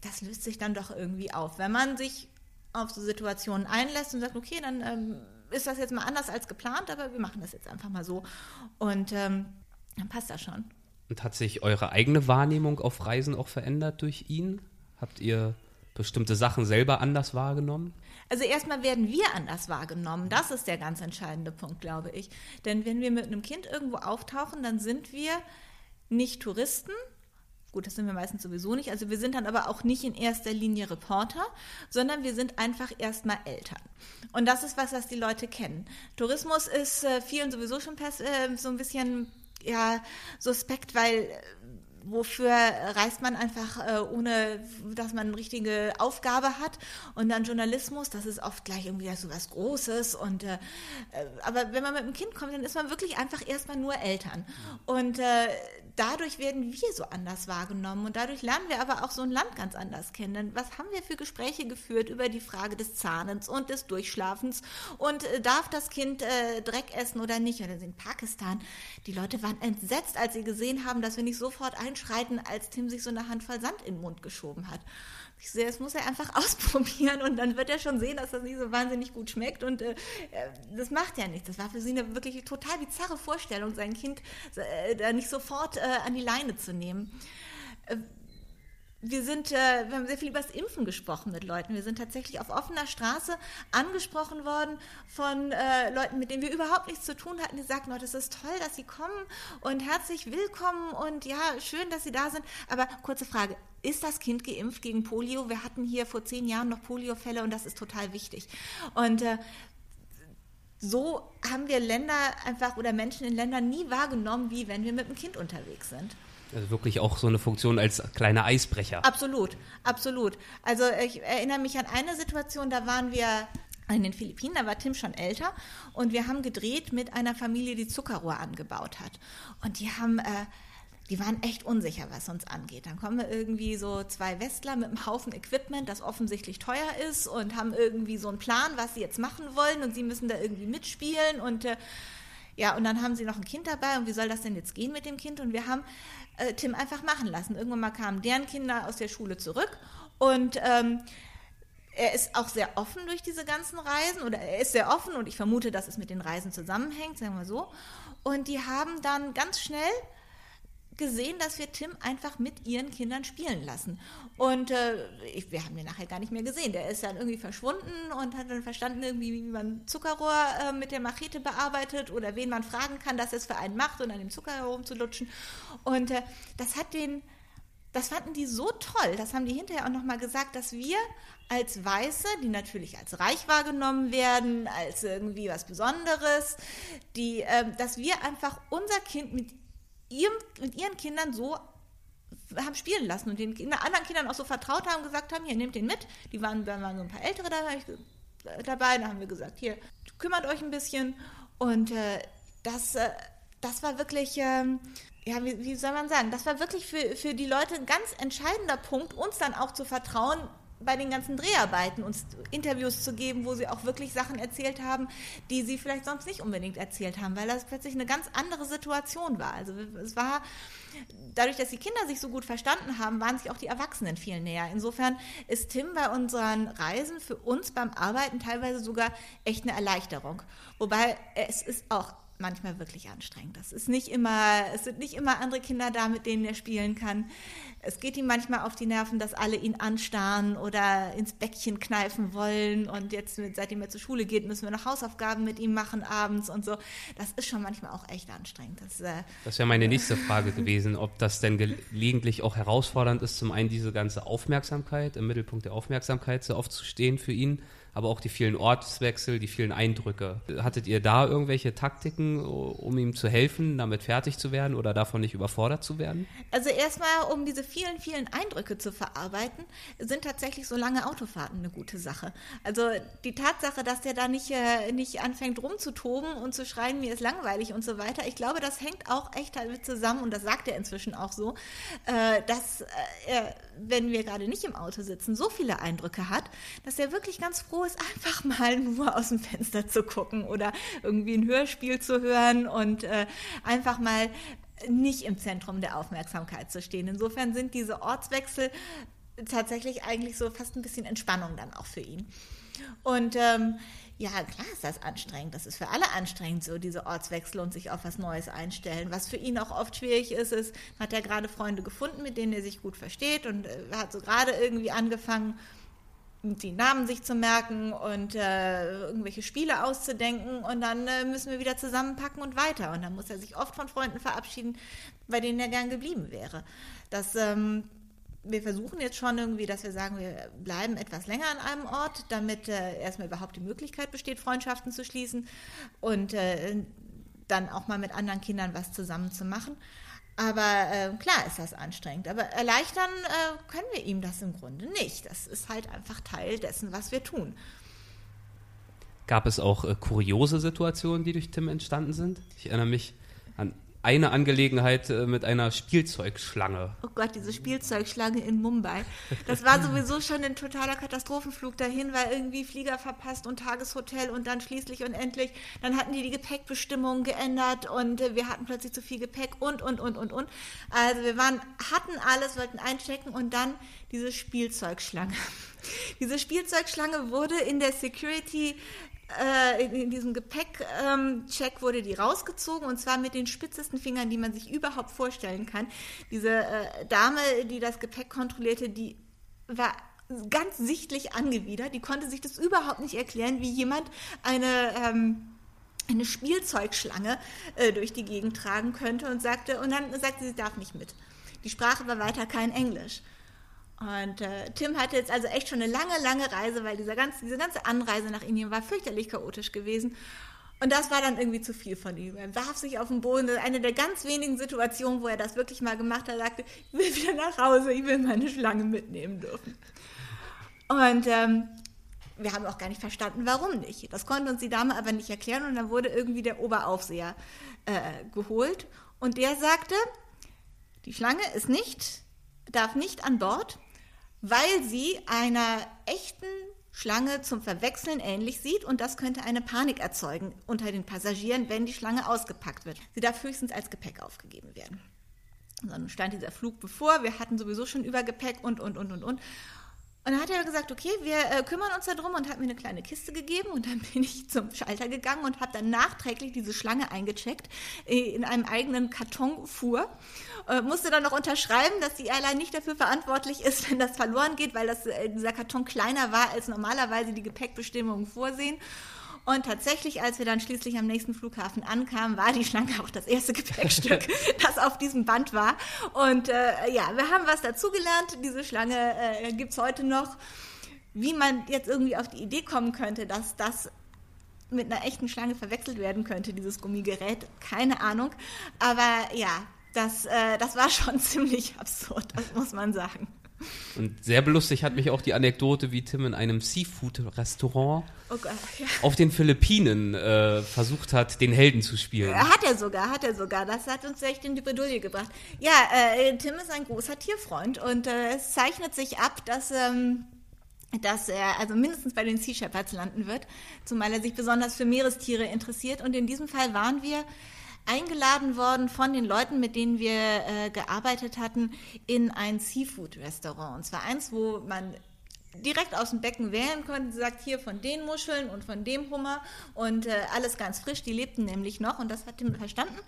das löst sich dann doch irgendwie auf. Wenn man sich auf so Situationen einlässt und sagt, okay, dann ähm, ist das jetzt mal anders als geplant, aber wir machen das jetzt einfach mal so. Und ähm, dann passt das schon. Und hat sich eure eigene Wahrnehmung auf Reisen auch verändert durch ihn? Habt ihr bestimmte Sachen selber anders wahrgenommen? Also erstmal werden wir anders wahrgenommen. Das ist der ganz entscheidende Punkt, glaube ich. Denn wenn wir mit einem Kind irgendwo auftauchen, dann sind wir nicht Touristen. Gut, das sind wir meistens sowieso nicht. Also wir sind dann aber auch nicht in erster Linie Reporter, sondern wir sind einfach erstmal Eltern. Und das ist was, was die Leute kennen. Tourismus ist äh, vielen sowieso schon äh, so ein bisschen ja, suspekt, weil äh, wofür reist man einfach, äh, ohne dass man eine richtige Aufgabe hat. Und dann Journalismus, das ist oft gleich irgendwie so was Großes. Und, äh, äh, aber wenn man mit einem Kind kommt, dann ist man wirklich einfach erstmal nur Eltern. Und äh, dadurch werden wir so anders wahrgenommen und dadurch lernen wir aber auch so ein Land ganz anders kennen. Denn was haben wir für Gespräche geführt über die Frage des Zahnens und des Durchschlafens und äh, darf das Kind äh, Dreck essen oder nicht? Oder in Pakistan, die Leute waren entsetzt, als sie gesehen haben, dass wir nicht sofort einschreiten, als Tim sich so eine Handvoll Sand in den Mund geschoben hat. Ich sehe, das muss er einfach ausprobieren und dann wird er schon sehen, dass das nicht so wahnsinnig gut schmeckt und äh, das macht ja nichts. Das war für sie eine wirklich total bizarre Vorstellung, sein Kind äh, da nicht sofort äh, an die Leine zu nehmen. Wir sind, äh, wir haben sehr viel über das Impfen gesprochen mit Leuten. Wir sind tatsächlich auf offener Straße angesprochen worden von äh, Leuten, mit denen wir überhaupt nichts zu tun hatten. Die sagten, oh, das ist toll, dass Sie kommen und herzlich willkommen und ja, schön, dass Sie da sind. Aber kurze Frage, ist das Kind geimpft gegen Polio? Wir hatten hier vor zehn Jahren noch Poliofälle und das ist total wichtig. Und äh, so haben wir Länder einfach oder Menschen in Ländern nie wahrgenommen, wie wenn wir mit dem Kind unterwegs sind. Also wirklich auch so eine Funktion als kleiner Eisbrecher. Absolut, absolut. Also ich erinnere mich an eine Situation, da waren wir in den Philippinen, da war Tim schon älter und wir haben gedreht mit einer Familie, die Zuckerrohr angebaut hat. Und die haben äh, die waren echt unsicher, was uns angeht. Dann kommen irgendwie so zwei Westler mit einem Haufen Equipment, das offensichtlich teuer ist und haben irgendwie so einen Plan, was sie jetzt machen wollen und sie müssen da irgendwie mitspielen und äh, ja, und dann haben sie noch ein Kind dabei und wie soll das denn jetzt gehen mit dem Kind? Und wir haben äh, Tim einfach machen lassen. Irgendwann mal kamen deren Kinder aus der Schule zurück und ähm, er ist auch sehr offen durch diese ganzen Reisen oder er ist sehr offen und ich vermute, dass es mit den Reisen zusammenhängt, sagen wir so. Und die haben dann ganz schnell gesehen, dass wir Tim einfach mit ihren Kindern spielen lassen. Und äh, ich, wir haben ihn nachher gar nicht mehr gesehen. Der ist dann irgendwie verschwunden und hat dann verstanden, irgendwie, wie man Zuckerrohr äh, mit der Machete bearbeitet oder wen man fragen kann, dass es für einen macht und an dem Zuckerrohr rumzulutschen. Und äh, das hat den das fanden die so toll, das haben die hinterher auch nochmal gesagt, dass wir als Weiße, die natürlich als reich wahrgenommen werden, als irgendwie was Besonderes, die, äh, dass wir einfach unser Kind mit, ihrem, mit ihren Kindern so haben spielen lassen und den anderen Kindern auch so vertraut haben, gesagt haben, hier, nehmt den mit. Die waren, da waren so ein paar Ältere dabei, dabei da haben wir gesagt, hier, kümmert euch ein bisschen. Und äh, das, äh, das war wirklich, ähm, ja, wie, wie soll man sagen, das war wirklich für, für die Leute ein ganz entscheidender Punkt, uns dann auch zu vertrauen, bei den ganzen Dreharbeiten uns Interviews zu geben, wo sie auch wirklich Sachen erzählt haben, die sie vielleicht sonst nicht unbedingt erzählt haben, weil das plötzlich eine ganz andere Situation war. Also es war dadurch, dass die Kinder sich so gut verstanden haben, waren sich auch die Erwachsenen viel näher. Insofern ist Tim bei unseren Reisen für uns beim Arbeiten teilweise sogar echt eine Erleichterung. Wobei es ist auch manchmal wirklich anstrengend. Das ist nicht immer, es sind nicht immer andere Kinder da, mit denen er spielen kann. Es geht ihm manchmal auf die Nerven, dass alle ihn anstarren oder ins Bäckchen kneifen wollen. Und jetzt, seitdem er zur Schule geht, müssen wir noch Hausaufgaben mit ihm machen abends und so. Das ist schon manchmal auch echt anstrengend. Das, äh, das wäre meine nächste Frage gewesen, ob das denn gelegentlich auch herausfordernd ist, zum einen diese ganze Aufmerksamkeit, im Mittelpunkt der Aufmerksamkeit so oft zu stehen für ihn aber auch die vielen Ortswechsel, die vielen Eindrücke. Hattet ihr da irgendwelche Taktiken, um ihm zu helfen, damit fertig zu werden oder davon nicht überfordert zu werden? Also erstmal, um diese vielen, vielen Eindrücke zu verarbeiten, sind tatsächlich so lange Autofahrten eine gute Sache. Also die Tatsache, dass der da nicht, äh, nicht anfängt rumzutoben und zu schreien, mir ist langweilig und so weiter, ich glaube, das hängt auch echt damit zusammen und das sagt er inzwischen auch so, äh, dass äh, er, wenn wir gerade nicht im Auto sitzen, so viele Eindrücke hat, dass er wirklich ganz froh ist, einfach mal nur aus dem Fenster zu gucken oder irgendwie ein Hörspiel zu hören und äh, einfach mal nicht im Zentrum der Aufmerksamkeit zu stehen. Insofern sind diese Ortswechsel tatsächlich eigentlich so fast ein bisschen Entspannung dann auch für ihn. Und ähm, ja, klar ist das anstrengend. Das ist für alle anstrengend, so diese Ortswechsel und sich auf was Neues einstellen. Was für ihn auch oft schwierig ist, ist, hat er gerade Freunde gefunden, mit denen er sich gut versteht und äh, hat so gerade irgendwie angefangen, die Namen sich zu merken und äh, irgendwelche Spiele auszudenken und dann äh, müssen wir wieder zusammenpacken und weiter. Und dann muss er sich oft von Freunden verabschieden, bei denen er gern geblieben wäre. Das, ähm, wir versuchen jetzt schon irgendwie, dass wir sagen, wir bleiben etwas länger an einem Ort, damit äh, erstmal überhaupt die Möglichkeit besteht, Freundschaften zu schließen und äh, dann auch mal mit anderen Kindern was zusammen zu machen. Aber äh, klar ist das anstrengend. Aber erleichtern äh, können wir ihm das im Grunde nicht. Das ist halt einfach Teil dessen, was wir tun. Gab es auch äh, kuriose Situationen, die durch Tim entstanden sind? Ich erinnere mich an eine Angelegenheit äh, mit einer Spielzeugschlange. Oh Gott, diese Spielzeugschlange in Mumbai. Das war sowieso schon ein totaler Katastrophenflug dahin, weil irgendwie Flieger verpasst und Tageshotel und dann schließlich und endlich, dann hatten die die Gepäckbestimmungen geändert und äh, wir hatten plötzlich zu viel Gepäck und, und, und, und, und. Also wir waren, hatten alles, wollten einchecken und dann diese Spielzeugschlange. Diese Spielzeugschlange wurde in der Security äh, in, diesem Gepäckcheck ähm, wurde die rausgezogen und zwar mit den spitzesten Fingern, die man sich überhaupt vorstellen kann. Diese äh, Dame, die das Gepäck kontrollierte, die war ganz sichtlich angewidert. Die konnte sich das überhaupt nicht erklären, wie jemand eine ähm, eine Spielzeugschlange äh, durch die Gegend tragen könnte und sagte und dann sagte sie, sie darf nicht mit. Die Sprache war weiter kein Englisch. Und äh, Tim hatte jetzt also echt schon eine lange, lange Reise, weil dieser ganze, diese ganze Anreise nach Indien war fürchterlich chaotisch gewesen. Und das war dann irgendwie zu viel von ihm. Er warf sich auf den Boden. Das ist eine der ganz wenigen Situationen, wo er das wirklich mal gemacht hat. Er sagte, ich will wieder nach Hause, ich will meine Schlange mitnehmen dürfen. Und ähm, wir haben auch gar nicht verstanden, warum nicht. Das konnte uns die Dame aber nicht erklären. Und dann wurde irgendwie der Oberaufseher äh, geholt. Und der sagte, Die Schlange ist nicht, darf nicht an Bord, weil sie einer echten Schlange zum Verwechseln ähnlich sieht und das könnte eine Panik erzeugen unter den Passagieren, wenn die Schlange ausgepackt wird. Sie darf höchstens als Gepäck aufgegeben werden. Dann stand dieser Flug bevor, wir hatten sowieso schon Übergepäck und, und, und, und, und. Und dann hat er gesagt, okay, wir äh, kümmern uns darum und hat mir eine kleine Kiste gegeben und dann bin ich zum Schalter gegangen und habe dann nachträglich diese Schlange eingecheckt äh, in einem eigenen Karton fuhr. Äh, musste dann noch unterschreiben, dass die Airline nicht dafür verantwortlich ist, wenn das verloren geht, weil das, äh, dieser Karton kleiner war, als normalerweise die Gepäckbestimmungen vorsehen. Und tatsächlich, als wir dann schließlich am nächsten Flughafen ankamen, war die Schlange auch das erste Gepäckstück, das auf diesem Band war. Und äh, ja, wir haben was dazugelernt. Diese Schlange äh, gibt es heute noch. Wie man jetzt irgendwie auf die Idee kommen könnte, dass das mit einer echten Schlange verwechselt werden könnte, dieses Gummigerät, keine Ahnung. Aber ja, das, äh, das war schon ziemlich absurd, das muss man sagen. Und sehr belustigt hat mich auch die Anekdote, wie Tim in einem Seafood-Restaurant Oh ja. auf den Philippinen äh, versucht hat, den Helden zu spielen. Hat er sogar, hat er sogar. Das hat uns echt in die Bredouille gebracht. Ja, äh, Tim ist ein großer Tierfreund und äh, es zeichnet sich ab, dass... Ähm, dass er also mindestens bei den Sea Shepherds landen wird, zumal er sich besonders für Meerestiere interessiert. Und in diesem Fall waren wir eingeladen worden von den Leuten, mit denen wir äh, gearbeitet hatten, in ein Seafood-Restaurant. Und zwar eins, wo man direkt aus dem Becken wählen konnte. Sie sagt hier von den Muscheln und von dem Hummer und äh, alles ganz frisch. Die lebten nämlich noch und das hat Tim verstanden.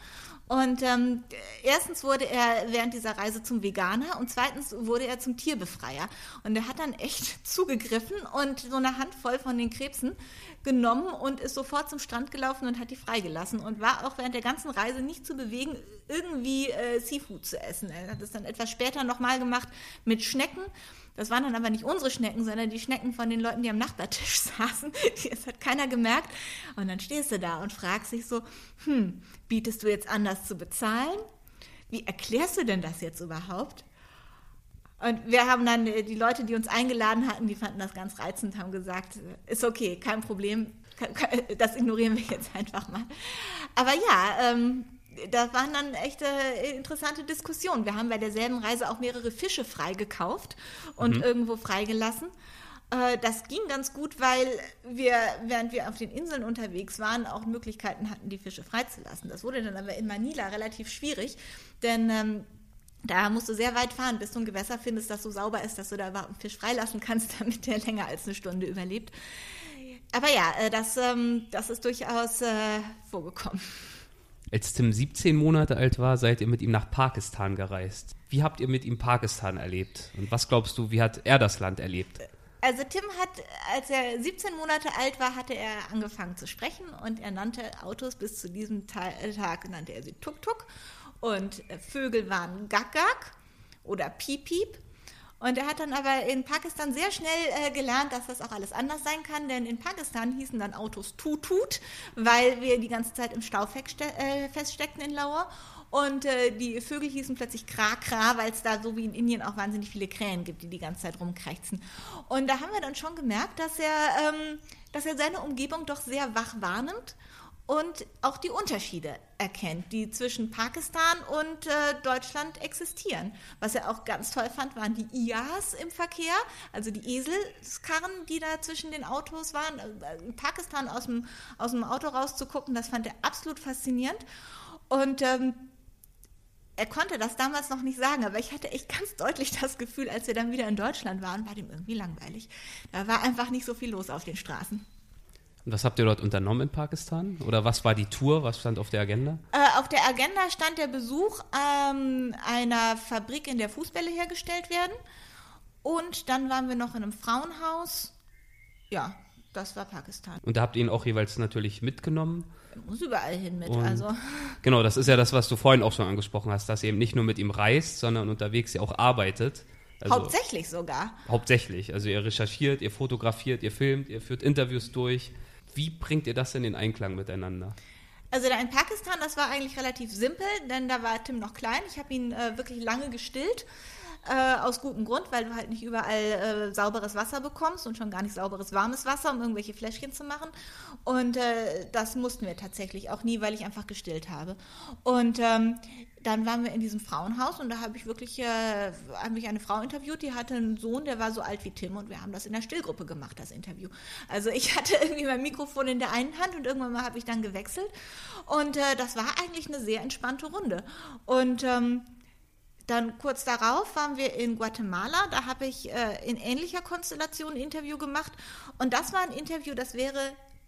Und ähm, erstens wurde er während dieser Reise zum Veganer und zweitens wurde er zum Tierbefreier. Und er hat dann echt zugegriffen und so eine Handvoll von den Krebsen genommen und ist sofort zum Strand gelaufen und hat die freigelassen und war auch während der ganzen Reise nicht zu bewegen, irgendwie äh, Seafood zu essen. Er hat es dann etwas später nochmal gemacht mit Schnecken. Das waren dann aber nicht unsere Schnecken, sondern die Schnecken von den Leuten, die am Nachbartisch saßen. Das hat keiner gemerkt. Und dann stehst du da und fragst dich so, hm, bietest du jetzt an, das zu bezahlen? Wie erklärst du denn das jetzt überhaupt? Und wir haben dann äh, die Leute, die uns eingeladen hatten, die fanden das ganz reizend, haben gesagt, ist okay, kein Problem, das ignorieren wir jetzt einfach mal. Aber ja, ähm, das waren dann echte interessante Diskussionen. Wir haben bei derselben Reise auch mehrere Fische freigekauft und mhm. irgendwo freigelassen. Äh, das ging ganz gut, weil wir, während wir auf den Inseln unterwegs waren, auch Möglichkeiten hatten, die Fische freizulassen. Das wurde dann aber in Manila relativ schwierig, denn ähm, da musst du sehr weit fahren, bis du ein Gewässer findest, das so sauber ist, dass du da überhaupt einen Fisch freilassen kannst, damit der länger als eine Stunde überlebt. Aber ja, äh, das, ähm, das ist durchaus äh, vorgekommen. Als Tim 17 Monate alt war, seid ihr mit ihm nach Pakistan gereist. Wie habt ihr mit ihm Pakistan erlebt? Und was glaubst du, wie hat er das Land erlebt? Also Tim hat, als er 17 Monate alt war, hatte er angefangen zu sprechen und er nannte Autos bis zu diesem Tag, nannte er sie Tuk-Tuk und Vögel waren Gak-Gak oder Piep-Piep und er hat dann aber in Pakistan sehr schnell äh, gelernt, dass das auch alles anders sein kann, denn in Pakistan hießen dann Autos Tut-Tut, weil wir die ganze Zeit im Stau äh, feststeckten in Lauer. Und äh, die Vögel hießen plötzlich Kra-Kra, weil es da so wie in Indien auch wahnsinnig viele Krähen gibt, die die ganze Zeit rumkrächzen. Und da haben wir dann schon gemerkt, dass er, ähm, dass er seine Umgebung doch sehr wach wahrnimmt und auch die Unterschiede erkennt, die zwischen Pakistan und äh, Deutschland existieren. Was er auch ganz toll fand, waren die IAs im Verkehr, also die Eselskarren, die da zwischen den Autos waren. Äh, in Pakistan aus dem, aus dem Auto rauszugucken, das fand er absolut faszinierend. Und ähm, er konnte das damals noch nicht sagen, aber ich hatte echt ganz deutlich das Gefühl, als wir dann wieder in Deutschland waren, war dem irgendwie langweilig. Da war einfach nicht so viel los auf den Straßen. Und was habt ihr dort unternommen in Pakistan? Oder was war die Tour? Was stand auf der Agenda? Äh, auf der Agenda stand der Besuch ähm, einer Fabrik, in der Fußbälle hergestellt werden. Und dann waren wir noch in einem Frauenhaus. Ja, das war Pakistan. Und da habt ihr ihn auch jeweils natürlich mitgenommen? Er muss überall hin mit, Und also. Genau, das ist ja das, was du vorhin auch schon angesprochen hast, dass ihr eben nicht nur mit ihm reist, sondern unterwegs ja auch arbeitet. Also hauptsächlich sogar. Hauptsächlich. Also ihr recherchiert, ihr fotografiert, ihr filmt, ihr führt Interviews durch. Wie bringt ihr das in den Einklang miteinander? Also da in Pakistan, das war eigentlich relativ simpel, denn da war Tim noch klein. Ich habe ihn äh, wirklich lange gestillt. Äh, aus gutem Grund, weil du halt nicht überall äh, sauberes Wasser bekommst und schon gar nicht sauberes warmes Wasser, um irgendwelche Fläschchen zu machen. Und äh, das mussten wir tatsächlich auch nie, weil ich einfach gestillt habe. Und ähm, dann waren wir in diesem Frauenhaus und da habe ich wirklich äh, hab ich eine Frau interviewt, die hatte einen Sohn, der war so alt wie Tim und wir haben das in der Stillgruppe gemacht, das Interview. Also ich hatte irgendwie mein Mikrofon in der einen Hand und irgendwann mal habe ich dann gewechselt und äh, das war eigentlich eine sehr entspannte Runde. Und ähm, dann kurz darauf waren wir in Guatemala. Da habe ich äh, in ähnlicher Konstellation ein Interview gemacht. Und das war ein Interview, das wäre,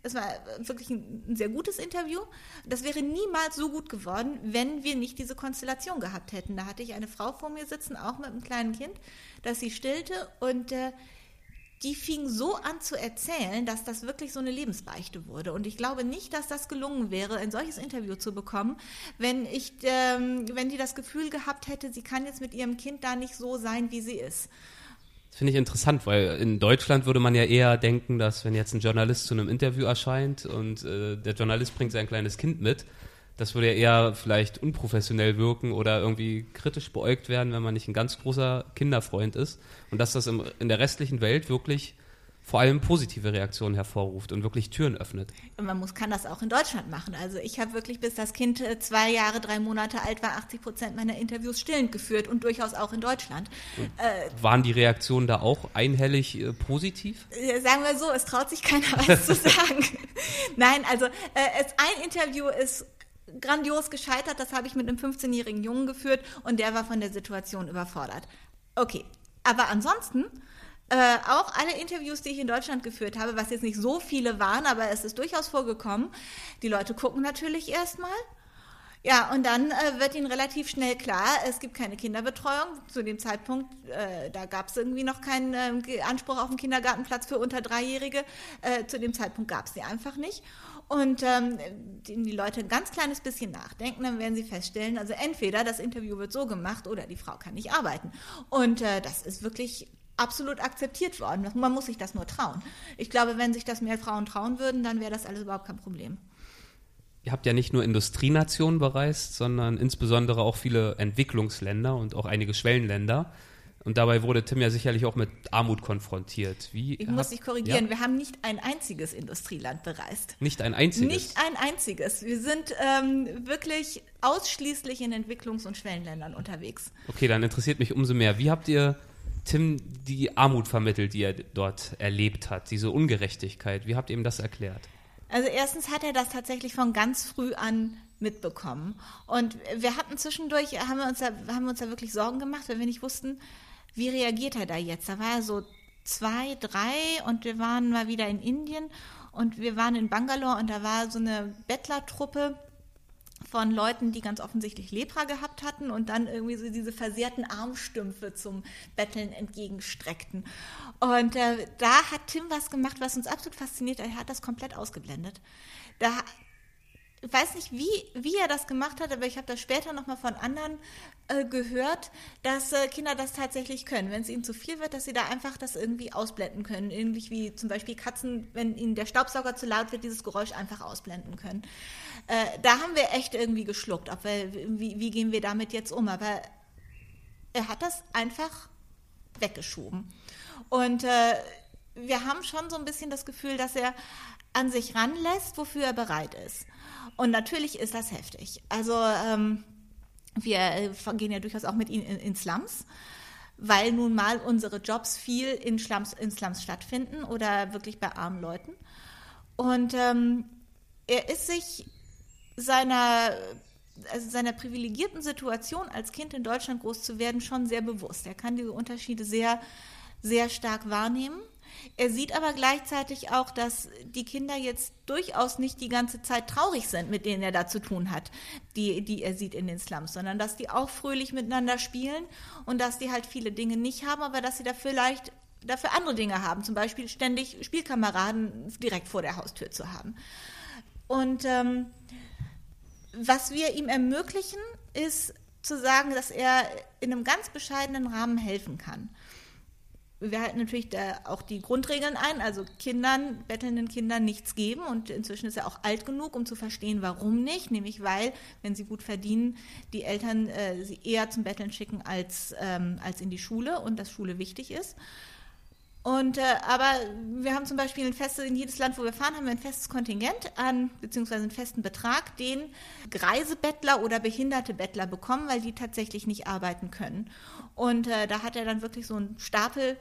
es war wirklich ein, sehr gutes Interview. Das wäre niemals so gut geworden, wenn wir nicht diese Konstellation gehabt hätten. Da hatte ich eine Frau vor mir sitzen, auch mit einem kleinen Kind, das sie stillte. Und äh, die fing so an zu erzählen, dass das wirklich so eine Lebensbeichte wurde. Und ich glaube nicht, dass das gelungen wäre, ein solches Interview zu bekommen, wenn ich, ähm, wenn die das Gefühl gehabt hätte, sie kann jetzt mit ihrem Kind da nicht so sein, wie sie ist. Das finde ich interessant, weil in Deutschland würde man ja eher denken, dass wenn jetzt ein Journalist zu einem Interview erscheint und äh, der Journalist bringt sein kleines Kind mit, das würde ja eher vielleicht unprofessionell wirken oder irgendwie kritisch beäugt werden, wenn man nicht ein ganz großer Kinderfreund ist. Und dass das im, in der restlichen Welt wirklich vor allem positive Reaktionen hervorruft und wirklich Türen öffnet. Und man muss, kann das auch in Deutschland machen. Also ich habe wirklich, bis das Kind äh, zwei Jahre, drei Monate alt war, 80 Prozent meiner Interviews stillend geführt und durchaus auch in Deutschland. Äh, waren die Reaktionen da auch einhellig äh, positiv? Äh, sagen wir so, es traut sich keiner was zu sagen. Nein, also äh, es, ein Interview ist grandios gescheitert. Das habe ich mit einem 15-jährigen Jungen geführt und der war von der Situation überfordert. Okay, aber ansonsten äh, auch alle Interviews, die ich in Deutschland geführt habe, was jetzt nicht so viele waren, aber es ist durchaus vorgekommen. Die Leute gucken natürlich erstmal. Ja, und dann äh, wird ihnen relativ schnell klar, es gibt keine Kinderbetreuung. Zu dem Zeitpunkt, äh, da gab es irgendwie noch keinen äh, Anspruch auf einen Kindergartenplatz für unter Dreijährige. Äh, zu dem Zeitpunkt gab es sie einfach nicht und ähm, die, Leute ein ganz kleines bisschen nachdenken, dann werden sie feststellen, also entweder das Interview wird so gemacht oder die Frau kann nicht arbeiten. Und äh, das ist wirklich absolut akzeptiert worden. Man muss sich das nur trauen. Ich glaube, wenn sich das mehr Frauen trauen würden, dann wäre das alles überhaupt kein Problem. Ihr habt ja nicht nur Industrienationen bereist, sondern insbesondere auch viele Entwicklungsländer und auch einige Schwellenländer. Und dabei wurde Tim ja sicherlich auch mit Armut konfrontiert. Wie ich muss dich korrigieren, ja? wir haben nicht ein einziges Industrieland bereist. Nicht ein einziges? Nicht ein einziges. Wir sind ähm, wirklich ausschließlich in Entwicklungs- und Schwellenländern unterwegs. Okay, dann interessiert mich umso mehr. Wie habt ihr Tim die Armut vermittelt, die er dort erlebt hat, diese Ungerechtigkeit? Wie habt ihr ihm das erklärt? Also erstens hat er das tatsächlich von ganz früh an mitbekommen. Und wir hatten zwischendurch, haben wir uns da, haben wir uns da wirklich Sorgen gemacht, weil wir nicht wussten, wie reagiert er da jetzt? Da war er so zwei, drei und wir waren mal wieder in Indien und wir waren in Bangalore und da war so eine Bettlertruppe von Leuten, die ganz offensichtlich Lepra gehabt hatten und dann irgendwie so diese versehrten Armstümpfe zum Betteln entgegenstreckten. Und äh, da hat Tim was gemacht, was uns absolut fasziniert. Er hat das komplett ausgeblendet. Da ich weiß nicht, wie, wie er das gemacht hat, aber ich habe das später nochmal von anderen äh, gehört, dass äh, Kinder das tatsächlich können. Wenn es ihnen zu viel wird, dass sie da einfach das irgendwie ausblenden können. Ähnlich wie zum Beispiel Katzen, wenn ihnen der Staubsauger zu laut wird, dieses Geräusch einfach ausblenden können. Äh, da haben wir echt irgendwie geschluckt. Ob wir, wie, wie gehen wir damit jetzt um? Aber er hat das einfach weggeschoben. Und äh, wir haben schon so ein bisschen das Gefühl, dass er an sich ranlässt, wofür er bereit ist. Und natürlich ist das heftig. Also ähm, wir äh, gehen ja durchaus auch mit ihnen in, in Slums, weil nun mal unsere Jobs viel in Slums, in Slums stattfinden oder wirklich bei armen Leuten. Und ähm, er ist sich seiner, also seiner privilegierten Situation als Kind in Deutschland groß zu werden schon sehr bewusst. Er kann diese Unterschiede sehr, sehr stark wahrnehmen. Er sieht aber gleichzeitig auch, dass die Kinder jetzt durchaus nicht die ganze Zeit traurig sind, mit denen er da zu tun hat, die, die er sieht in den Slums, sondern dass die auch fröhlich miteinander spielen und dass die halt viele Dinge nicht haben, aber dass sie da vielleicht dafür andere Dinge haben, zum Beispiel ständig Spielkameraden direkt vor der Haustür zu haben. Und ähm, was wir ihm ermöglichen, ist zu sagen, dass er in einem ganz bescheidenen Rahmen helfen kann. Wir halten natürlich auch die Grundregeln ein, also Kindern, bettelnden Kindern nichts geben und inzwischen ist er auch alt genug, um zu verstehen, warum nicht, nämlich weil, wenn sie gut verdienen, die Eltern äh, sie eher zum Betteln schicken als, ähm, als in die Schule und dass Schule wichtig ist. Und, äh, aber wir haben zum Beispiel ein festes, in jedes Land, wo wir fahren, haben wir ein festes Kontingent an, beziehungsweise einen festen Betrag, den Reisebettler oder behinderte Bettler bekommen, weil die tatsächlich nicht arbeiten können. Und äh, da hat er dann wirklich so einen Stapel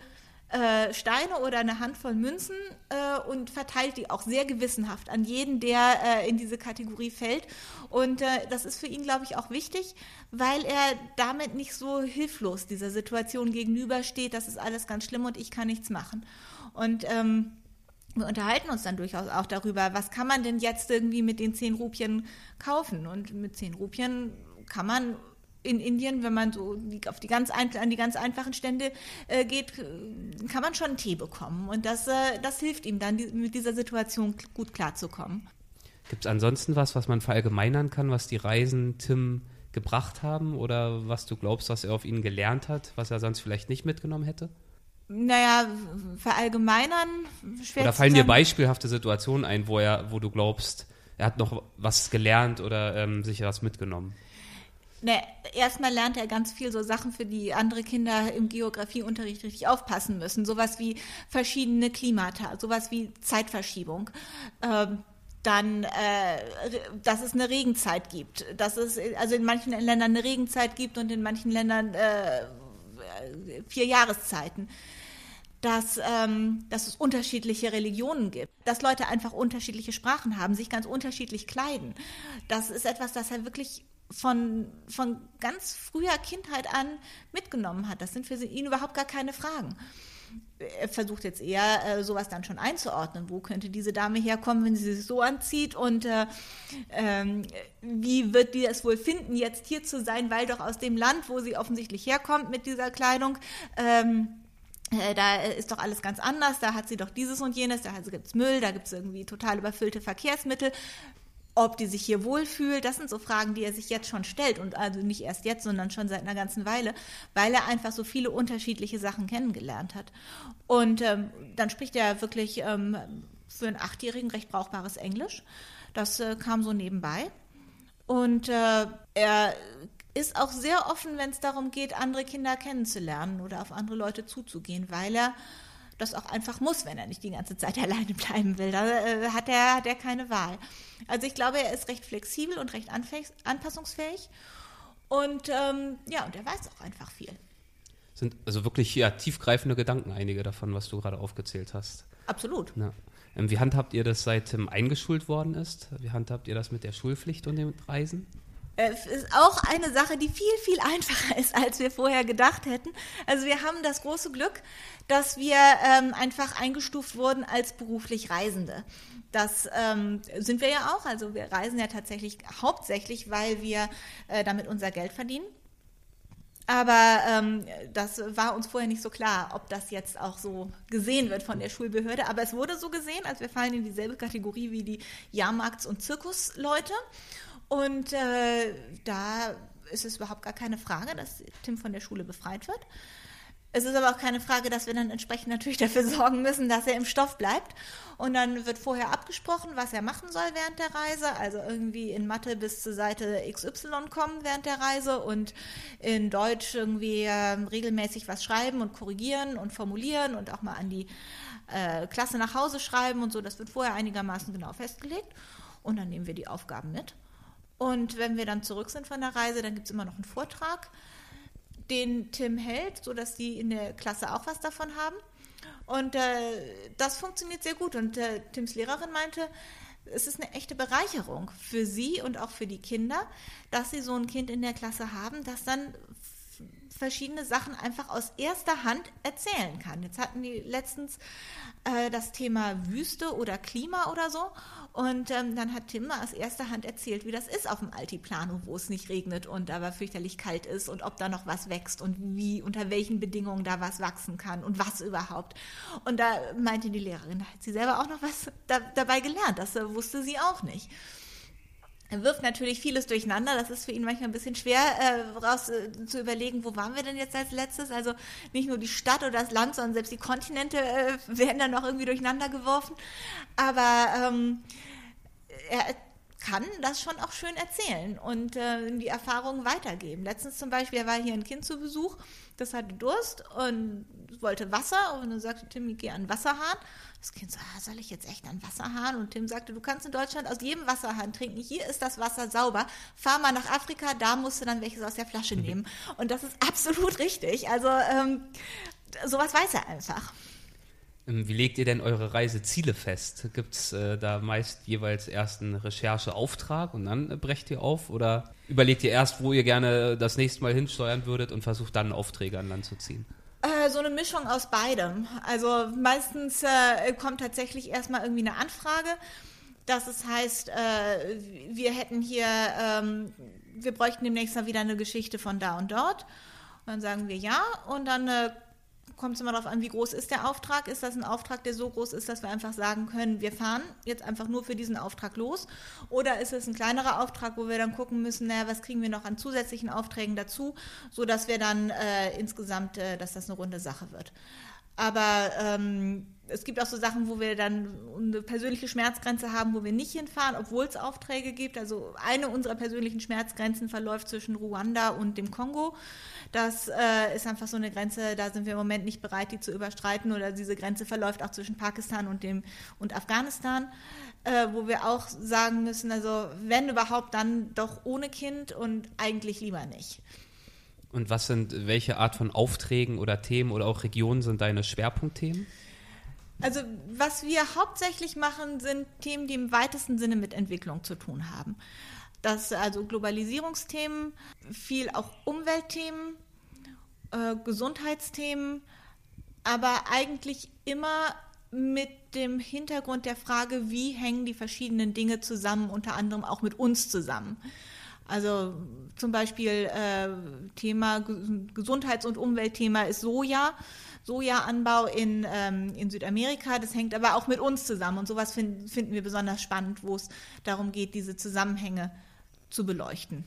äh, Steine oder eine Handvoll Münzen äh, und verteilt die auch sehr gewissenhaft an jeden, der äh, in diese Kategorie fällt. Und äh, das ist für ihn, glaube ich, auch wichtig, weil er damit nicht so hilflos dieser Situation gegenübersteht, das ist alles ganz schlimm und ich kann nichts machen. Und ähm, wir unterhalten uns dann durchaus auch darüber, was kann man denn jetzt irgendwie mit den zehn Rupien kaufen? Und mit zehn Rupien kann man in Indien, wenn man so auf die ganz an die ganz einfachen Stände äh, geht, kann man schon einen Tee bekommen. Und das, äh, das hilft ihm dann, die, mit dieser Situation gut klarzukommen. Gibt es ansonsten was, was man verallgemeinern kann, was die Reisen Tim gebracht haben oder was du glaubst, was er auf ihnen gelernt hat, was er sonst vielleicht nicht mitgenommen hätte? Naja, verallgemeinern schwer Oder fallen dir beispielhafte Situationen ein, wo er, wo du glaubst, er hat noch was gelernt oder ähm, sich was mitgenommen? Ne, erstmal lernt er ganz viel so Sachen, für die andere Kinder im Geografieunterricht richtig aufpassen müssen. Sowas wie verschiedene Klimata, sowas wie Zeitverschiebung. Ähm, dann, äh, dass es eine Regenzeit gibt, dass es also in manchen Ländern eine Regenzeit gibt und in manchen Ländern äh, vier Jahreszeiten. Dass, ähm, dass es unterschiedliche Religionen gibt, dass Leute einfach unterschiedliche Sprachen haben, sich ganz unterschiedlich kleiden. Das ist etwas, das er wirklich von, von ganz früher Kindheit an mitgenommen hat. Das sind für ihn überhaupt gar keine Fragen. Er versucht jetzt eher, äh, sowas dann schon einzuordnen. Wo könnte diese Dame herkommen, wenn sie sich so anzieht? Und äh, ähm, wie wird die es wohl finden, jetzt hier zu sein, weil doch aus dem Land, wo sie offensichtlich herkommt mit dieser Kleidung, ähm, äh, da ist doch alles ganz anders, da hat sie doch dieses und jenes, da gibt es Müll, da gibt es irgendwie total überfüllte Verkehrsmittel ob die sich hier wohlfühlt. Das sind so Fragen, die er sich jetzt schon stellt und also nicht erst jetzt, sondern schon seit einer ganzen Weile, weil er einfach so viele unterschiedliche Sachen kennengelernt hat. Und ähm, dann spricht er wirklich ähm, für einen Achtjährigen recht brauchbares Englisch. Das äh, kam so nebenbei. Und äh, er ist auch sehr offen, wenn es darum geht, andere Kinder kennenzulernen oder auf andere Leute zuzugehen, weil er das auch einfach muss, wenn er nicht die ganze Zeit alleine bleiben will. Da äh, hat, er, hat er keine Wahl. Also ich glaube, er ist recht flexibel und recht anpassungsfähig. Und ähm, ja, und er weiß auch einfach viel. Sind also wirklich ja, tiefgreifende Gedanken, einige davon, was du gerade aufgezählt hast. Absolut. Ja. Ähm, wie handhabt ihr das, seit Tim eingeschult worden ist? Wie handhabt ihr das mit der Schulpflicht und den Reisen? Ist auch eine Sache, die viel, viel einfacher ist, als wir vorher gedacht hätten. Also wir haben das große Glück, dass wir ähm, einfach eingestuft wurden als beruflich Reisende. Das ähm, sind wir ja auch. Also wir reisen ja tatsächlich hauptsächlich, weil wir äh, damit unser Geld verdienen. Aber ähm, das war uns vorher nicht so klar, ob das jetzt auch so gesehen wird von der Schulbehörde. Aber es wurde so gesehen, als wir fallen in dieselbe Kategorie wie die Jahrmarkts- und Zirkusleute. Und äh, da ist es überhaupt gar keine Frage, dass Tim von der Schule befreit wird. Es ist aber auch keine Frage, dass wir dann entsprechend natürlich dafür sorgen müssen, dass er im Stoff bleibt. Und dann wird vorher abgesprochen, was er machen soll während der Reise. Also irgendwie in Mathe bis zur Seite XY kommen während der Reise und in Deutsch irgendwie äh, regelmäßig was schreiben und korrigieren und formulieren und auch mal an die äh, Klasse nach Hause schreiben und so. Das wird vorher einigermaßen genau festgelegt. Und dann nehmen wir die Aufgaben mit. Und wenn wir dann zurück sind von der Reise, dann gibt es immer noch einen Vortrag, den Tim hält, sodass die in der Klasse auch was davon haben. Und äh, das funktioniert sehr gut. Und äh, Tims Lehrerin meinte, es ist eine echte Bereicherung für sie und auch für die Kinder, dass sie so ein Kind in der Klasse haben, das dann verschiedene Sachen einfach aus erster Hand erzählen kann. Jetzt hatten die letztens äh, das Thema Wüste oder Klima oder so. Und ähm, dann hat Tim aus erster Hand erzählt, wie das ist auf dem Altiplano, wo es nicht regnet und aber fürchterlich kalt ist und ob da noch was wächst und wie, unter welchen Bedingungen da was wachsen kann und was überhaupt. Und da meinte die Lehrerin, da hat sie selber auch noch was da, dabei gelernt. Das äh, wusste sie auch nicht. Er wirft natürlich vieles durcheinander. Das ist für ihn manchmal ein bisschen schwer äh, raus äh, zu überlegen, wo waren wir denn jetzt als letztes? Also nicht nur die Stadt oder das Land, sondern selbst die Kontinente äh, werden dann noch irgendwie durcheinander geworfen. Aber ähm, er kann das schon auch schön erzählen und äh, die Erfahrungen weitergeben. Letztens zum Beispiel, war hier ein Kind zu Besuch, das hatte Durst und wollte Wasser und dann sagte Tim, ich gehe an den Wasserhahn. Das Kind so, ah, soll ich jetzt echt den Wasserhahn? Und Tim sagte, du kannst in Deutschland aus jedem Wasserhahn trinken. Hier ist das Wasser sauber. Fahr mal nach Afrika, da musst du dann welches aus der Flasche nehmen. Und das ist absolut richtig. Also ähm, sowas weiß er einfach. Ähm, wie legt ihr denn eure Reiseziele fest? Gibt es äh, da meist jeweils erst einen Rechercheauftrag und dann äh, brecht ihr auf? Oder überlegt ihr erst, wo ihr gerne das nächste Mal hinsteuern würdet und versucht dann Aufträge an Land zu ziehen? Äh, so eine Mischung aus beidem. Also meistens äh, kommt tatsächlich erstmal irgendwie eine Anfrage, dass es heißt, äh, wir hätten hier, ähm, wir bräuchten demnächst mal wieder eine Geschichte von da und dort. Und dann sagen wir ja und dann äh, kommt es immer darauf an, wie groß ist der Auftrag. Ist das ein Auftrag, der so groß ist, dass wir einfach sagen können, wir fahren jetzt einfach nur für diesen Auftrag los? Oder ist es ein kleinerer Auftrag, wo wir dann gucken müssen, naja, was kriegen wir noch an zusätzlichen Aufträgen dazu, sodass wir dann äh, insgesamt, äh, dass das eine runde Sache wird. Aber ähm, es gibt auch so Sachen, wo wir dann eine persönliche Schmerzgrenze haben, wo wir nicht hinfahren, obwohl es Aufträge gibt. Also eine unserer persönlichen Schmerzgrenzen verläuft zwischen Ruanda und dem Kongo. Das äh, ist einfach so eine Grenze, da sind wir im Moment nicht bereit, die zu überstreiten. Oder diese Grenze verläuft auch zwischen Pakistan und, dem, und Afghanistan, äh, wo wir auch sagen müssen, also wenn überhaupt, dann doch ohne Kind und eigentlich lieber nicht. Und was sind, welche Art von Aufträgen oder Themen oder auch Regionen sind deine Schwerpunktthemen? Also was wir hauptsächlich machen, sind Themen, die im weitesten Sinne mit Entwicklung zu tun haben. Das also Globalisierungsthemen, viel auch Umweltthemen, äh, Gesundheitsthemen, aber eigentlich immer mit dem Hintergrund der Frage, wie hängen die verschiedenen Dinge zusammen, unter anderem auch mit uns zusammen. Also zum Beispiel äh, Thema Gesundheits- und Umweltthema ist Soja. Sojaanbau in, ähm, in Südamerika. Das hängt aber auch mit uns zusammen. Und sowas find, finden wir besonders spannend, wo es darum geht, diese Zusammenhänge zu beleuchten.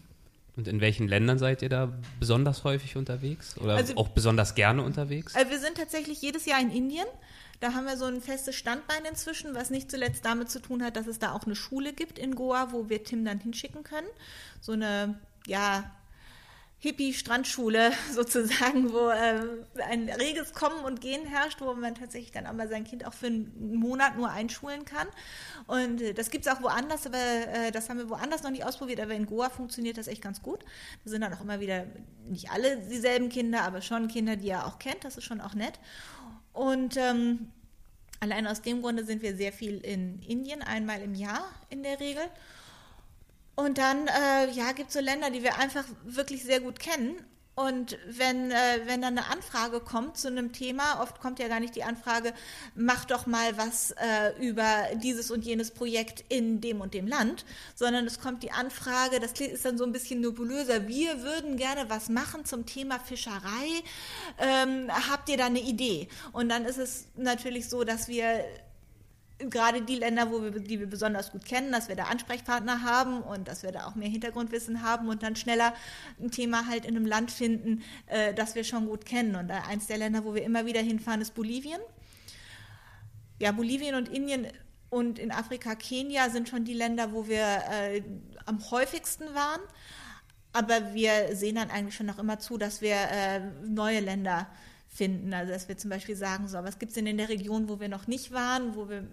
Und in welchen Ländern seid ihr da besonders häufig unterwegs oder also, auch besonders gerne unterwegs? Also wir sind tatsächlich jedes Jahr in Indien. Da haben wir so ein festes Standbein inzwischen, was nicht zuletzt damit zu tun hat, dass es da auch eine Schule gibt in Goa, wo wir Tim dann hinschicken können. So eine, ja, Hippie-Strandschule sozusagen, wo äh, ein reges Kommen und Gehen herrscht, wo man tatsächlich dann mal sein Kind auch für einen Monat nur einschulen kann. Und äh, das gibt es auch woanders, aber äh, das haben wir woanders noch nicht ausprobiert, aber in Goa funktioniert das echt ganz gut. Da sind dann auch immer wieder nicht alle dieselben Kinder, aber schon Kinder, die er auch kennt, das ist schon auch nett. Und ähm, allein aus dem Grunde sind wir sehr viel in Indien, einmal im Jahr in der Regel. Und dann, äh, ja, gibt es so Länder, die wir einfach wirklich sehr gut kennen. Und wenn, äh, wenn dann eine Anfrage kommt zu einem Thema, oft kommt ja gar nicht die Anfrage, mach doch mal was äh, über dieses und jenes Projekt in dem und dem Land, sondern es kommt die Anfrage, das ist dann so ein bisschen nebulöser, wir würden gerne was machen zum Thema Fischerei, ähm, habt ihr da eine Idee? Und dann ist es natürlich so, dass wir gerade die Länder, wo wir, die wir besonders gut kennen, dass wir da Ansprechpartner haben und dass wir da auch mehr Hintergrundwissen haben und dann schneller ein Thema halt in einem Land finden, äh, das wir schon gut kennen. Und eins der Länder, wo wir immer wieder hinfahren, ist Bolivien. Ja, Bolivien und Indien und in Afrika Kenia sind schon die Länder, wo wir äh, am häufigsten waren. Aber wir sehen dann eigentlich schon noch immer zu, dass wir äh, neue Länder finden. Also dass wir zum Beispiel sagen, so, was gibt es denn in der Region, wo wir noch nicht waren, wo wir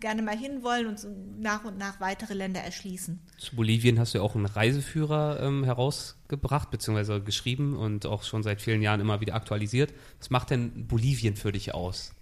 gerne mal hinwollen und so nach und nach weitere Länder erschließen. Zu Bolivien hast du ja auch einen Reiseführer ähm, herausgebracht, beziehungsweise geschrieben und auch schon seit vielen Jahren immer wieder aktualisiert. Was macht denn Bolivien für dich aus?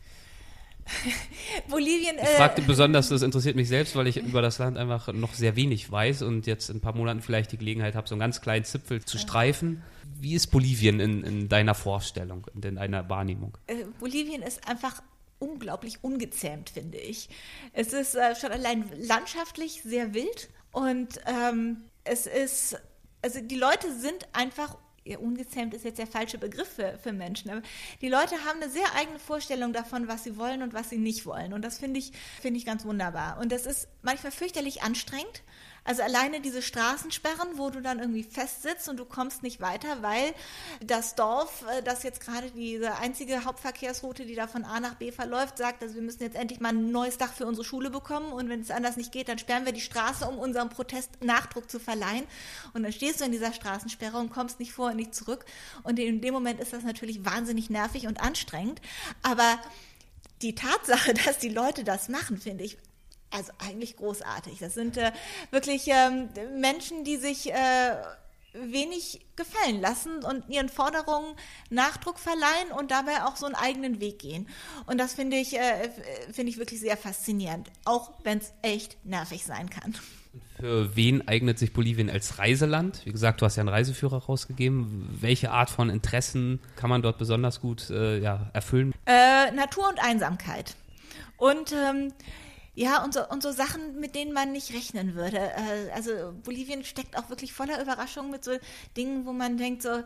Bolivien. Äh ich fragte besonders, das interessiert mich selbst, weil ich über das Land einfach noch sehr wenig weiß und jetzt in ein paar Monaten vielleicht die Gelegenheit habe, so einen ganz kleinen Zipfel zu streifen. Wie ist Bolivien in, in deiner Vorstellung, in deiner Wahrnehmung? Äh, Bolivien ist einfach unglaublich ungezähmt, finde ich. Es ist äh, schon allein landschaftlich sehr wild und ähm, es ist, also die Leute sind einfach ja, ungezähmt ist jetzt der falsche Begriff für, für Menschen, aber die Leute haben eine sehr eigene Vorstellung davon, was sie wollen und was sie nicht wollen. Und das finde ich, finde ich ganz wunderbar. Und das ist manchmal fürchterlich anstrengend. Also alleine diese Straßensperren, wo du dann irgendwie festsitzt und du kommst nicht weiter, weil das Dorf, äh, das jetzt gerade diese einzige Hauptverkehrsroute, die da von A nach B verläuft, sagt, also wir müssen jetzt endlich mal ein neues Dach für unsere Schule bekommen und wenn es anders nicht geht, dann sperren wir die Straße, um unserem Protest Nachdruck zu verleihen. Und dann stehst du in dieser Straßensperre und kommst nicht vor und nicht zurück. Und in dem Moment ist das natürlich wahnsinnig nervig und anstrengend. Aber die Tatsache, dass die Leute das machen, finde ich also eigentlich großartig. Das sind äh, wirklich ähm, Menschen, die sich äh, wenig gefallen lassen und ihren Forderungen Nachdruck verleihen und dabei auch so einen eigenen Weg gehen. Und das finde ich, äh, finde ich wirklich sehr faszinierend, auch wenn es echt nervig sein kann. Für wen eignet sich Bolivien als Reiseland? Wie gesagt, du hast ja einen Reiseführer rausgegeben. Welche Art von Interessen kann man dort besonders gut äh, ja, erfüllen? Äh, Natur und Einsamkeit. Und ähm, ja, und so, und so Sachen, mit denen man nicht rechnen würde. Äh, also Bolivien steckt auch wirklich voller Überraschungen mit so Dingen, wo man denkt, so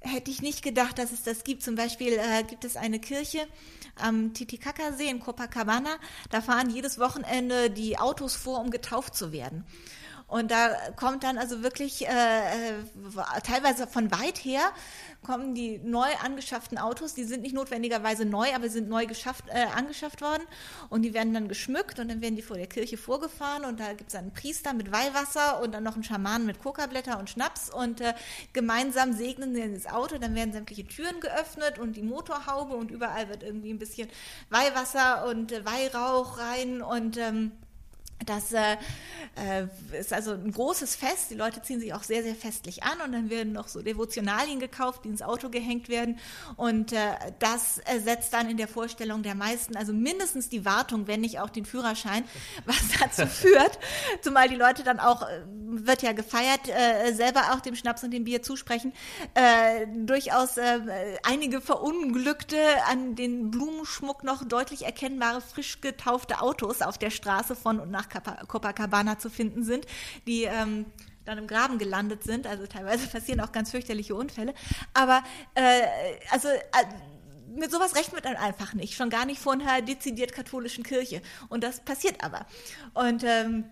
hätte ich nicht gedacht, dass es das gibt. Zum Beispiel äh, gibt es eine Kirche am Titicaca-See in Copacabana. Da fahren jedes Wochenende die Autos vor, um getauft zu werden. Und da kommt dann also wirklich äh, äh teilweise von weit her kommen die neu angeschafften Autos, die sind nicht notwendigerweise neu, aber sind neu geschafft, äh, angeschafft worden. Und die werden dann geschmückt und dann werden die vor der Kirche vorgefahren und da gibt es einen Priester mit Weihwasser und dann noch einen Schaman mit Kokablätter und Schnaps und äh, gemeinsam segnen sie das Auto, dann werden sämtliche Türen geöffnet und die Motorhaube und überall wird irgendwie ein bisschen Weihwasser und äh, Weihrauch rein und ähm, das äh, äh, ist also ein großes Fest. Die Leute ziehen sich auch sehr, sehr festlich an und dann werden noch so Devotionalien gekauft, die ins Auto gehängt werden. Und äh, das setzt dann in der Vorstellung der meisten, also mindestens die Wartung, wenn nicht auch den Führerschein, was dazu führt, zumal die Leute dann auch, äh, wird ja gefeiert, äh, selber auch dem Schnaps und dem Bier zusprechen, äh, durchaus äh, einige Verunglückte an den Blumenschmuck noch deutlich erkennbare, frisch getaufte Autos auf der Straße von und nach nach Copacabana zu finden sind, die ähm, dann im Graben gelandet sind. Also teilweise passieren auch ganz fürchterliche Unfälle. Aber äh, also äh, mit sowas rechnet man einfach nicht, schon gar nicht vor einer dezidiert katholischen Kirche. Und das passiert aber. Und ähm,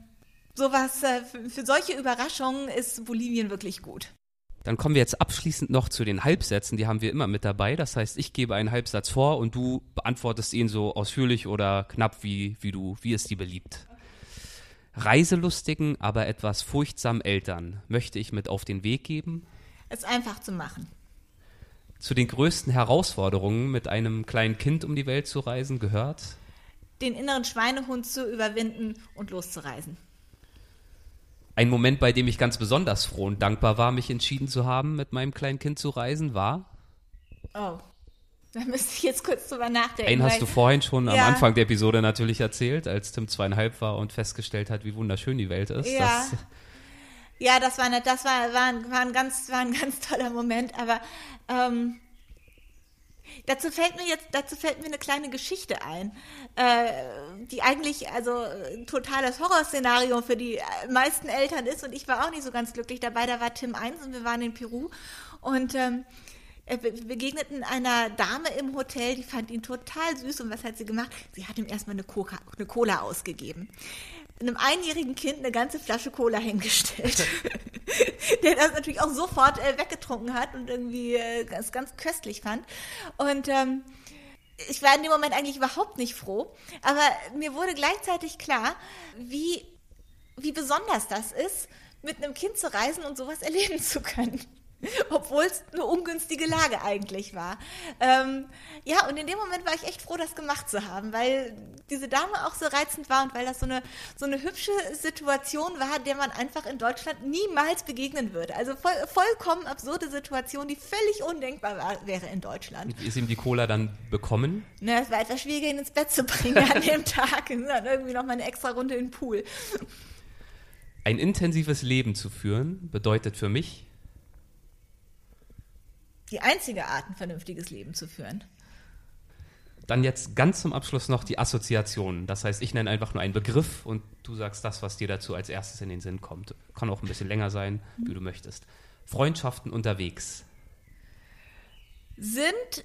sowas, äh, für, für solche Überraschungen ist Bolivien wirklich gut. Dann kommen wir jetzt abschließend noch zu den Halbsätzen, die haben wir immer mit dabei. Das heißt, ich gebe einen Halbsatz vor und du beantwortest ihn so ausführlich oder knapp, wie, wie du, wie es dir beliebt. Reiselustigen, aber etwas furchtsamen Eltern möchte ich mit auf den Weg geben. Es einfach zu machen. Zu den größten Herausforderungen, mit einem kleinen Kind um die Welt zu reisen, gehört? Den inneren Schweinehund zu überwinden und loszureisen. Ein Moment, bei dem ich ganz besonders froh und dankbar war, mich entschieden zu haben, mit meinem kleinen Kind zu reisen, war? Oh, da müsste ich jetzt kurz drüber nachdenken. Einen hast du vorhin schon ja. am Anfang der Episode natürlich erzählt, als Tim zweieinhalb war und festgestellt hat, wie wunderschön die Welt ist. Ja, das, ja, das war, nicht, das war, war, ein, war, ein ganz, war ein ganz toller Moment, aber ähm, Dazu fällt mir jetzt, dazu fällt mir eine kleine Geschichte ein, äh, die eigentlich also ein totales Horrorszenario für die meisten Eltern ist und ich war auch nicht so ganz glücklich dabei. Da war Tim 1 und wir waren in Peru und ähm, wir begegneten einer Dame im Hotel, die fand ihn total süß. Und was hat sie gemacht? Sie hat ihm erstmal eine, Coca, eine Cola ausgegeben. Einem einjährigen Kind eine ganze Flasche Cola hingestellt. der das natürlich auch sofort äh, weggetrunken hat und irgendwie äh, ganz, ganz köstlich fand. Und ähm, ich war in dem Moment eigentlich überhaupt nicht froh. Aber mir wurde gleichzeitig klar, wie, wie besonders das ist, mit einem Kind zu reisen und sowas erleben zu können. Obwohl es eine ungünstige Lage eigentlich war. Ähm, ja, und in dem Moment war ich echt froh, das gemacht zu haben, weil diese Dame auch so reizend war und weil das so eine, so eine hübsche Situation war, der man einfach in Deutschland niemals begegnen würde. Also voll, vollkommen absurde Situation, die völlig undenkbar war, wäre in Deutschland. Ist ihm die Cola dann bekommen? Na, es war etwas schwieriger, ihn ins Bett zu bringen an dem Tag. Und dann irgendwie noch mal eine extra Runde in den Pool. Ein intensives Leben zu führen bedeutet für mich, die einzige Art, ein vernünftiges Leben zu führen. Dann jetzt ganz zum Abschluss noch die Assoziation. Das heißt, ich nenne einfach nur einen Begriff und du sagst das, was dir dazu als erstes in den Sinn kommt. Kann auch ein bisschen länger sein, wie du möchtest. Freundschaften unterwegs. Sind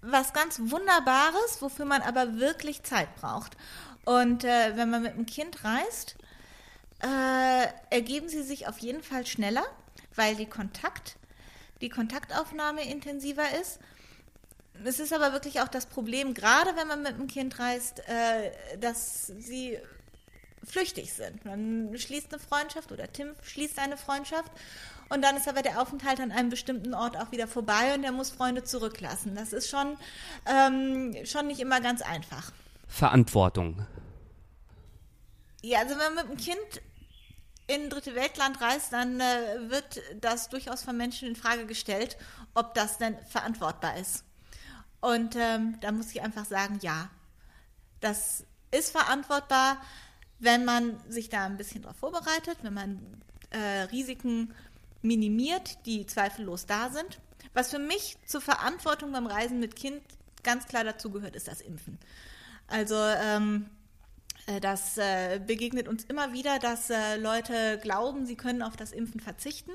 was ganz Wunderbares, wofür man aber wirklich Zeit braucht. Und äh, wenn man mit einem Kind reist, äh, ergeben sie sich auf jeden Fall schneller, weil die Kontakt, die Kontaktaufnahme intensiver ist. Es ist aber wirklich auch das Problem, gerade wenn man mit einem Kind reist, äh, dass sie flüchtig sind. Man schließt eine Freundschaft oder Tim schließt eine Freundschaft und dann ist aber der Aufenthalt an einem bestimmten Ort auch wieder vorbei und er muss Freunde zurücklassen. Das ist schon, ähm, schon nicht immer ganz einfach. Verantwortung. Ja, also wenn man mit einem Kind in dritte Weltland reist, dann äh, wird das durchaus von Menschen in Frage gestellt, ob das denn verantwortbar ist. Und ähm, da muss ich einfach sagen, ja, das ist verantwortbar, wenn man sich da ein bisschen darauf vorbereitet, wenn man äh, Risiken minimiert, die zweifellos da sind. Was für mich zur Verantwortung beim Reisen mit Kind ganz klar dazu gehört, ist das Impfen. Also ähm, äh, das äh, begegnet uns immer wieder, dass äh, Leute glauben, sie können auf das Impfen verzichten.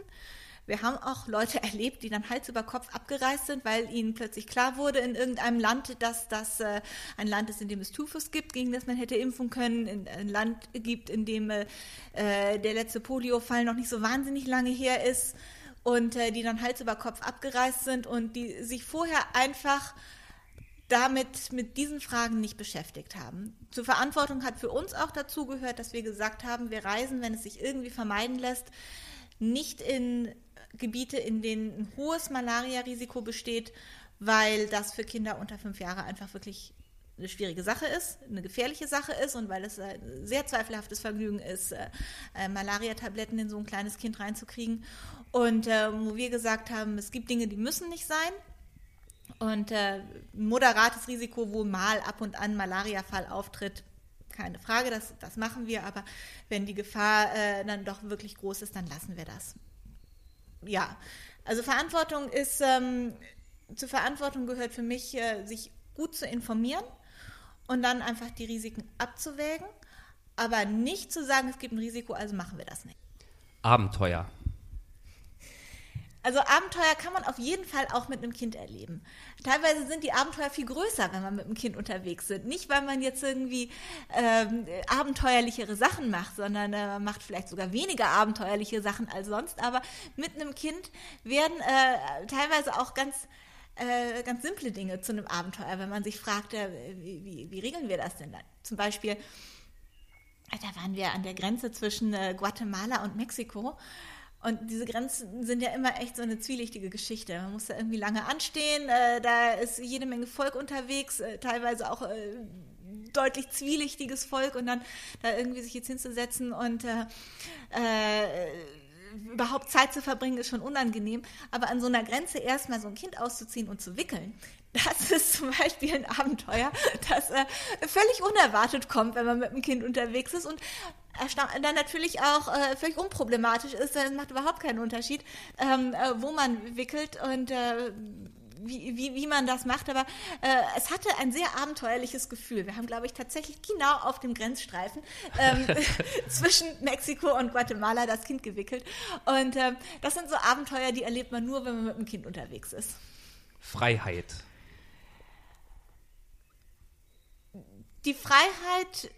Wir haben auch Leute erlebt, die dann Hals über Kopf abgereist sind, weil ihnen plötzlich klar wurde in irgendeinem Land, dass das äh, ein Land ist, in dem es Typhus gibt, gegen das man hätte impfen können, in, ein Land gibt, in dem äh, der letzte Poliofall noch nicht so wahnsinnig lange her ist und äh, die dann Hals über Kopf abgereist sind und die sich vorher einfach damit mit diesen Fragen nicht beschäftigt haben. Zur Verantwortung hat für uns auch dazu gehört, dass wir gesagt haben, wir reisen, wenn es sich irgendwie vermeiden lässt, nicht in Gebiete, in denen ein hohes Malaria-Risiko besteht, weil das für Kinder unter fünf Jahre einfach wirklich eine schwierige Sache ist, eine gefährliche Sache ist und weil es ein sehr zweifelhaftes Vergnügen ist, äh, äh, Malaria-Tabletten in so ein kleines Kind reinzukriegen. Und äh, wo wir gesagt haben, es gibt Dinge, die müssen nicht sein. Und äh, moderates Risiko, wo mal ab und an Malariafall auftritt, keine Frage, das, das machen wir. Aber wenn die Gefahr äh, dann doch wirklich groß ist, dann lassen wir das ja, also Verantwortung ist, ähm, zur Verantwortung gehört für mich, äh, sich gut zu informieren und dann einfach die Risiken abzuwägen, aber nicht zu sagen, es gibt ein Risiko, also machen wir das nicht. Abenteuer. Also Abenteuer kann man auf jeden Fall auch mit einem Kind erleben. Teilweise sind die Abenteuer viel größer, wenn man mit einem Kind unterwegs ist. Nicht, weil man jetzt irgendwie ähm, abenteuerlichere Sachen macht, sondern äh, man macht vielleicht sogar weniger abenteuerliche Sachen als sonst. Aber mit einem Kind werden äh, teilweise auch ganz äh, ganz simple Dinge zu einem Abenteuer, wenn man sich fragt, äh, wie, wie, wie, regeln wir das denn dann? Zum Beispiel, da waren wir an der Grenze zwischen äh, Guatemala und Mexiko und diese Grenzen sind ja immer echt so eine zwielichtige Geschichte. Man muss da irgendwie lange anstehen, äh, da ist jede Menge Volk unterwegs, äh, teilweise auch äh, deutlich zwielichtiges Volk und dann da irgendwie sich jetzt hinzusetzen und äh, äh, überhaupt Zeit zu verbringen, ist schon unangenehm. Aber an so einer Grenze erstmal so ein Kind auszuziehen und zu wickeln, das ist zum Beispiel ein Abenteuer, das äh, völlig unerwartet kommt, wenn man mit einem Kind unterwegs ist und dann natürlich auch äh, völlig unproblematisch ist, es macht überhaupt keinen Unterschied, ähm, äh, wo man wickelt und äh, wie, wie, wie man das macht, aber äh, es hatte ein sehr abenteuerliches Gefühl. Wir haben, glaube ich, tatsächlich genau auf dem Grenzstreifen ähm, zwischen Mexiko und Guatemala das Kind gewickelt. Und äh, das sind so Abenteuer, die erlebt man nur, wenn man mit dem Kind unterwegs ist. Freiheit. Die Freiheit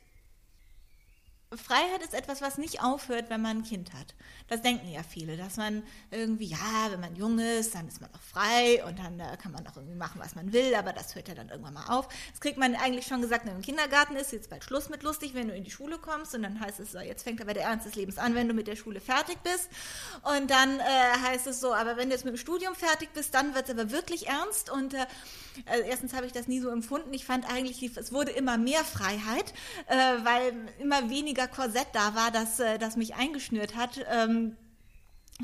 Freiheit ist etwas, was nicht aufhört, wenn man ein Kind hat. Das denken ja viele, dass man irgendwie, ja, wenn man jung ist, dann ist man auch frei und dann äh, kann man auch irgendwie machen, was man will, aber das hört ja dann irgendwann mal auf. Das kriegt man eigentlich schon gesagt, wenn man im Kindergarten ist, jetzt bald Schluss mit lustig, wenn du in die Schule kommst und dann heißt es so, jetzt fängt aber der Ernst des Lebens an, wenn du mit der Schule fertig bist. Und dann äh, heißt es so, aber wenn du jetzt mit dem Studium fertig bist, dann wird es aber wirklich ernst und äh, also erstens habe ich das nie so empfunden. Ich fand eigentlich, es wurde immer mehr Freiheit, äh, weil immer weniger Korsett da war, das, äh, das mich eingeschnürt hat. Ähm,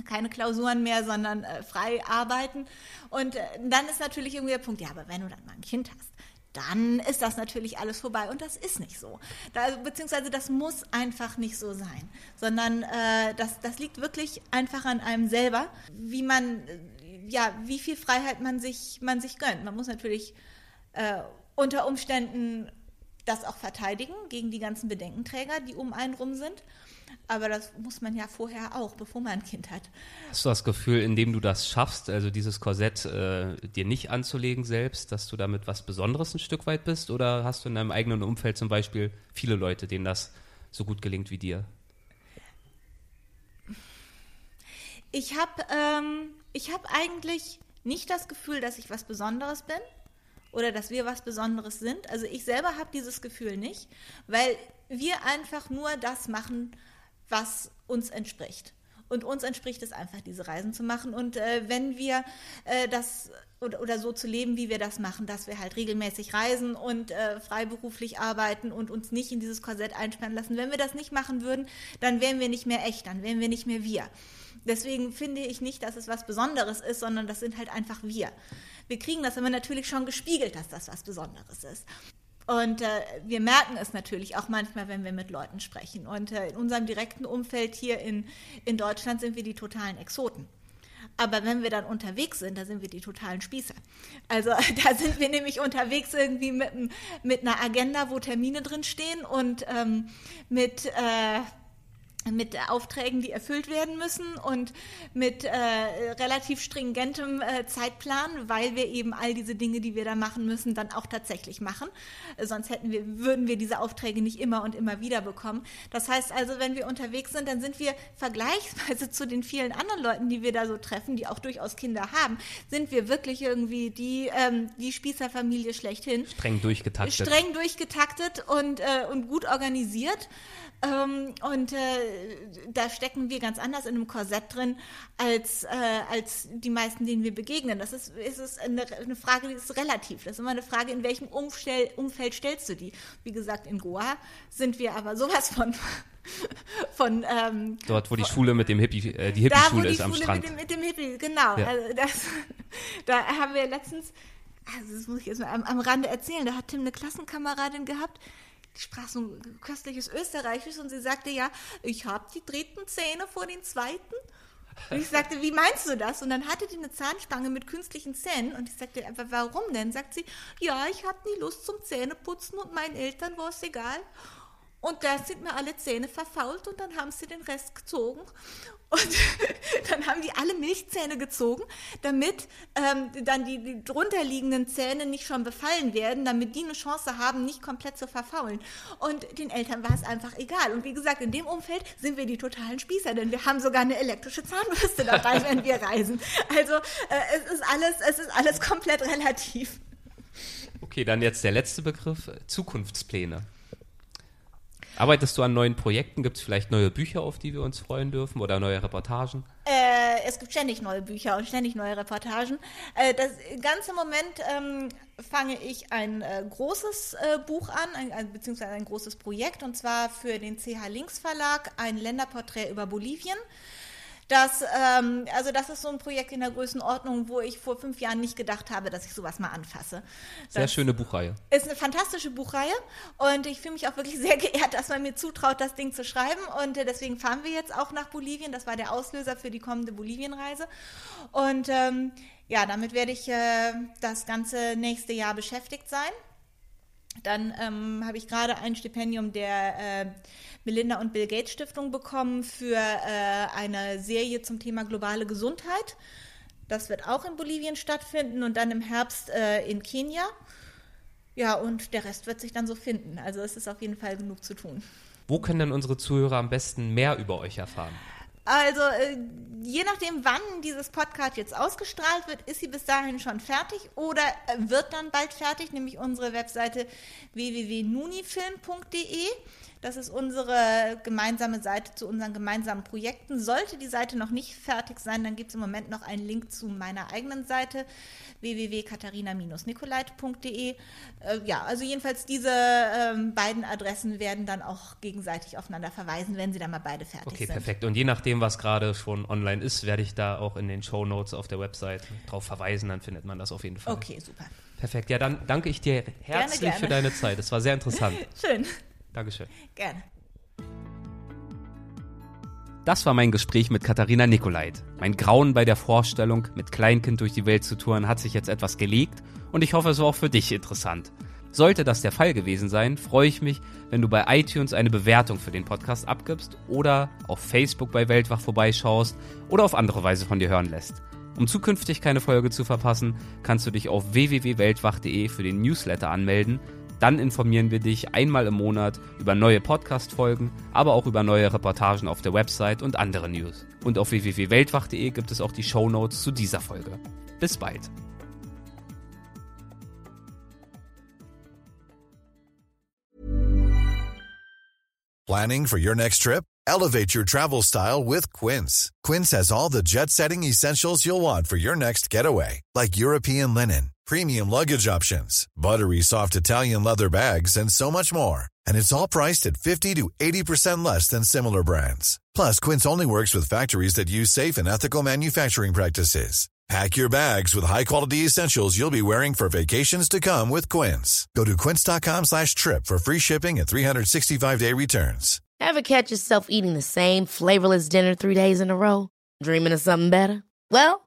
keine Klausuren mehr, sondern äh, frei arbeiten. Und äh, dann ist natürlich irgendwie der Punkt, ja, aber wenn du dann mal ein Kind hast, dann ist das natürlich alles vorbei. Und das ist nicht so. Da, beziehungsweise das muss einfach nicht so sein, sondern äh, das, das liegt wirklich einfach an einem selber, wie man ja, wie viel Freiheit man sich, man sich gönnt. Man muss natürlich äh, unter Umständen das auch verteidigen gegen die ganzen Bedenkenträger, die um einen rum sind. Aber das muss man ja vorher auch, bevor man ein Kind hat. Hast du das Gefühl, indem du das schaffst, also dieses Korsett äh, dir nicht anzulegen selbst, dass du damit was Besonderes ein Stück weit bist? Oder hast du in deinem eigenen Umfeld zum Beispiel viele Leute, denen das so gut gelingt wie dir? Ich habe ähm, hab eigentlich nicht das Gefühl, dass ich was Besonderes bin oder dass wir was Besonderes sind. Also ich selber habe dieses Gefühl nicht, weil wir einfach nur das machen, was uns entspricht. Und uns entspricht es einfach, diese Reisen zu machen. Und äh, wenn wir äh, das oder, oder so zu leben, wie wir das machen, dass wir halt regelmäßig reisen und äh, freiberuflich arbeiten und uns nicht in dieses Korsett einsperren lassen. Wenn wir das nicht machen würden, dann wären wir nicht mehr echt, dann wären wir nicht mehr wir. Deswegen finde ich nicht, dass es was Besonderes ist, sondern das sind halt einfach wir. Wir kriegen das aber natürlich schon gespiegelt, dass das was Besonderes ist. Und äh, wir merken es natürlich auch manchmal, wenn wir mit Leuten sprechen. Und äh, in unserem direkten Umfeld hier in, in Deutschland sind wir die totalen Exoten. Aber wenn wir dann unterwegs sind, da sind wir die totalen Spießer. Also da sind wir nämlich unterwegs irgendwie mit, mit einer Agenda, wo Termine drin stehen und ähm, mit äh, mit Aufträgen, die erfüllt werden müssen und mit äh, relativ stringentem äh, Zeitplan, weil wir eben all diese Dinge, die wir da machen müssen, dann auch tatsächlich machen. Sonst hätten wir, würden wir diese Aufträge nicht immer und immer wieder bekommen. Das heißt also, wenn wir unterwegs sind, dann sind wir vergleichsweise zu den vielen anderen Leuten, die wir da so treffen, die auch durchaus Kinder haben, sind wir wirklich irgendwie die, ähm, die Spießerfamilie schlechthin. Streng durchgetaktet. Streng durchgetaktet und, äh, und gut organisiert. Ähm, und äh, da stecken wir ganz anders in einem Korsett drin als, äh, als die meisten, denen wir begegnen. Das ist, ist es eine, eine, Frage, die ist relativ. Das ist immer eine Frage, in welchem Umstell, Umfeld stellst du die. Wie gesagt, in Goa sind wir aber sowas von von ähm, dort, wo die Schule mit dem Hippie, äh, die Hippie-Schule ist Schule am Strand. Mit dem, mit dem Hippie, genau. Ja. Also das, da haben wir letztens, also das muss ich jetzt mal am, am Rande erzählen, da hat Tim eine Klassenkameradin gehabt, die sprach so ein köstliches Österreichisch und sie sagte, ja, ich habe die dritten Zähne vor den zweiten. Und ich sagte, wie meinst du das? Und dann hatte die eine Zahnspange mit künstlichen Zähnen und ich sagte, warum denn? Sagt sie, ja, ich hatte nie Lust zum Zähneputzen und meinen Eltern war es egal. Und da sind mir alle Zähne verfault und dann haben sie den Rest gezogen. Und dann haben die alle Milchzähne gezogen, damit ähm, dann die, die drunterliegenden Zähne nicht schon befallen werden, damit die eine Chance haben, nicht komplett zu verfaulen. Und den Eltern war es einfach egal. Und wie gesagt, in dem Umfeld sind wir die totalen Spießer, denn wir haben sogar eine elektrische Zahnbürste dabei, wenn wir reisen. Also äh, es ist alles, es ist alles komplett relativ. Okay, dann jetzt der letzte Begriff, Zukunftspläne. Arbeitest du an neuen Projekten? Gibt es vielleicht neue Bücher, auf die wir uns freuen dürfen oder neue Reportagen? Äh, es gibt ständig neue Bücher und ständig neue Reportagen. Äh, das ganze Moment ähm, fange ich ein äh, großes äh, Buch an, ein, ein, beziehungsweise ein großes Projekt, und zwar für den CH Links Verlag, ein Länderporträt über Bolivien. Das, ähm, also das ist so ein Projekt in der Größenordnung, wo ich vor fünf Jahren nicht gedacht habe, dass ich sowas mal anfasse. Das sehr schöne Buchreihe. Ist eine fantastische Buchreihe und ich fühle mich auch wirklich sehr geehrt, dass man mir zutraut, das Ding zu schreiben. Und äh, deswegen fahren wir jetzt auch nach Bolivien. Das war der Auslöser für die kommende Bolivienreise. Und ähm, ja, damit werde ich äh, das ganze nächste Jahr beschäftigt sein. Dann ähm, habe ich gerade ein Stipendium der äh, Melinda und Bill Gates Stiftung bekommen für äh, eine Serie zum Thema globale Gesundheit. Das wird auch in Bolivien stattfinden und dann im Herbst äh, in Kenia. Ja, und der Rest wird sich dann so finden. Also es ist auf jeden Fall genug zu tun. Wo können denn unsere Zuhörer am besten mehr über euch erfahren? Also, äh, je nachdem, wann dieses Podcast jetzt ausgestrahlt wird, ist sie bis dahin schon fertig oder äh, wird dann bald fertig, nämlich unsere Webseite www.nunifilm.de. Das ist unsere gemeinsame Seite zu unseren gemeinsamen Projekten. Sollte die Seite noch nicht fertig sein, dann gibt es im Moment noch einen Link zu meiner eigenen Seite www.katharina-nikolait.de. Äh, ja, also jedenfalls diese ähm, beiden Adressen werden dann auch gegenseitig aufeinander verweisen, wenn sie dann mal beide fertig okay, sind. Okay, perfekt. Und je nachdem, was gerade schon online ist, werde ich da auch in den Show Notes auf der Website drauf verweisen, dann findet man das auf jeden Fall. Okay, super. Perfekt. Ja, dann danke ich dir herzlich gerne, gerne. für deine Zeit. Es war sehr interessant. Schön. Dankeschön. Gerne. Das war mein Gespräch mit Katharina Nikolait. Mein Grauen bei der Vorstellung, mit Kleinkind durch die Welt zu touren, hat sich jetzt etwas gelegt und ich hoffe, es war auch für dich interessant. Sollte das der Fall gewesen sein, freue ich mich, wenn du bei iTunes eine Bewertung für den Podcast abgibst oder auf Facebook bei Weltwach vorbeischaust oder auf andere Weise von dir hören lässt. Um zukünftig keine Folge zu verpassen, kannst du dich auf www.weltwach.de für den Newsletter anmelden. Dann informieren wir dich einmal im Monat über neue Podcast-Folgen, aber auch über neue Reportagen auf der Website und andere News. Und auf www.weltwach.de gibt es auch die Show Notes zu dieser Folge. Bis bald. Planning for your next trip? Elevate your travel style with Quince. Quince has all the jet setting essentials you'll want for your next getaway, like European linen, premium luggage options, buttery soft Italian leather bags, and so much more. And it's all priced at 50 to 80% less than similar brands. Plus, Quince only works with factories that use safe and ethical manufacturing practices. Pack your bags with high-quality essentials you'll be wearing for vacations to come with Quince. Go to quince.com slash trip for free shipping and 365-day returns. Ever catch yourself eating the same flavorless dinner three days in a row? Dreaming of something better? Well,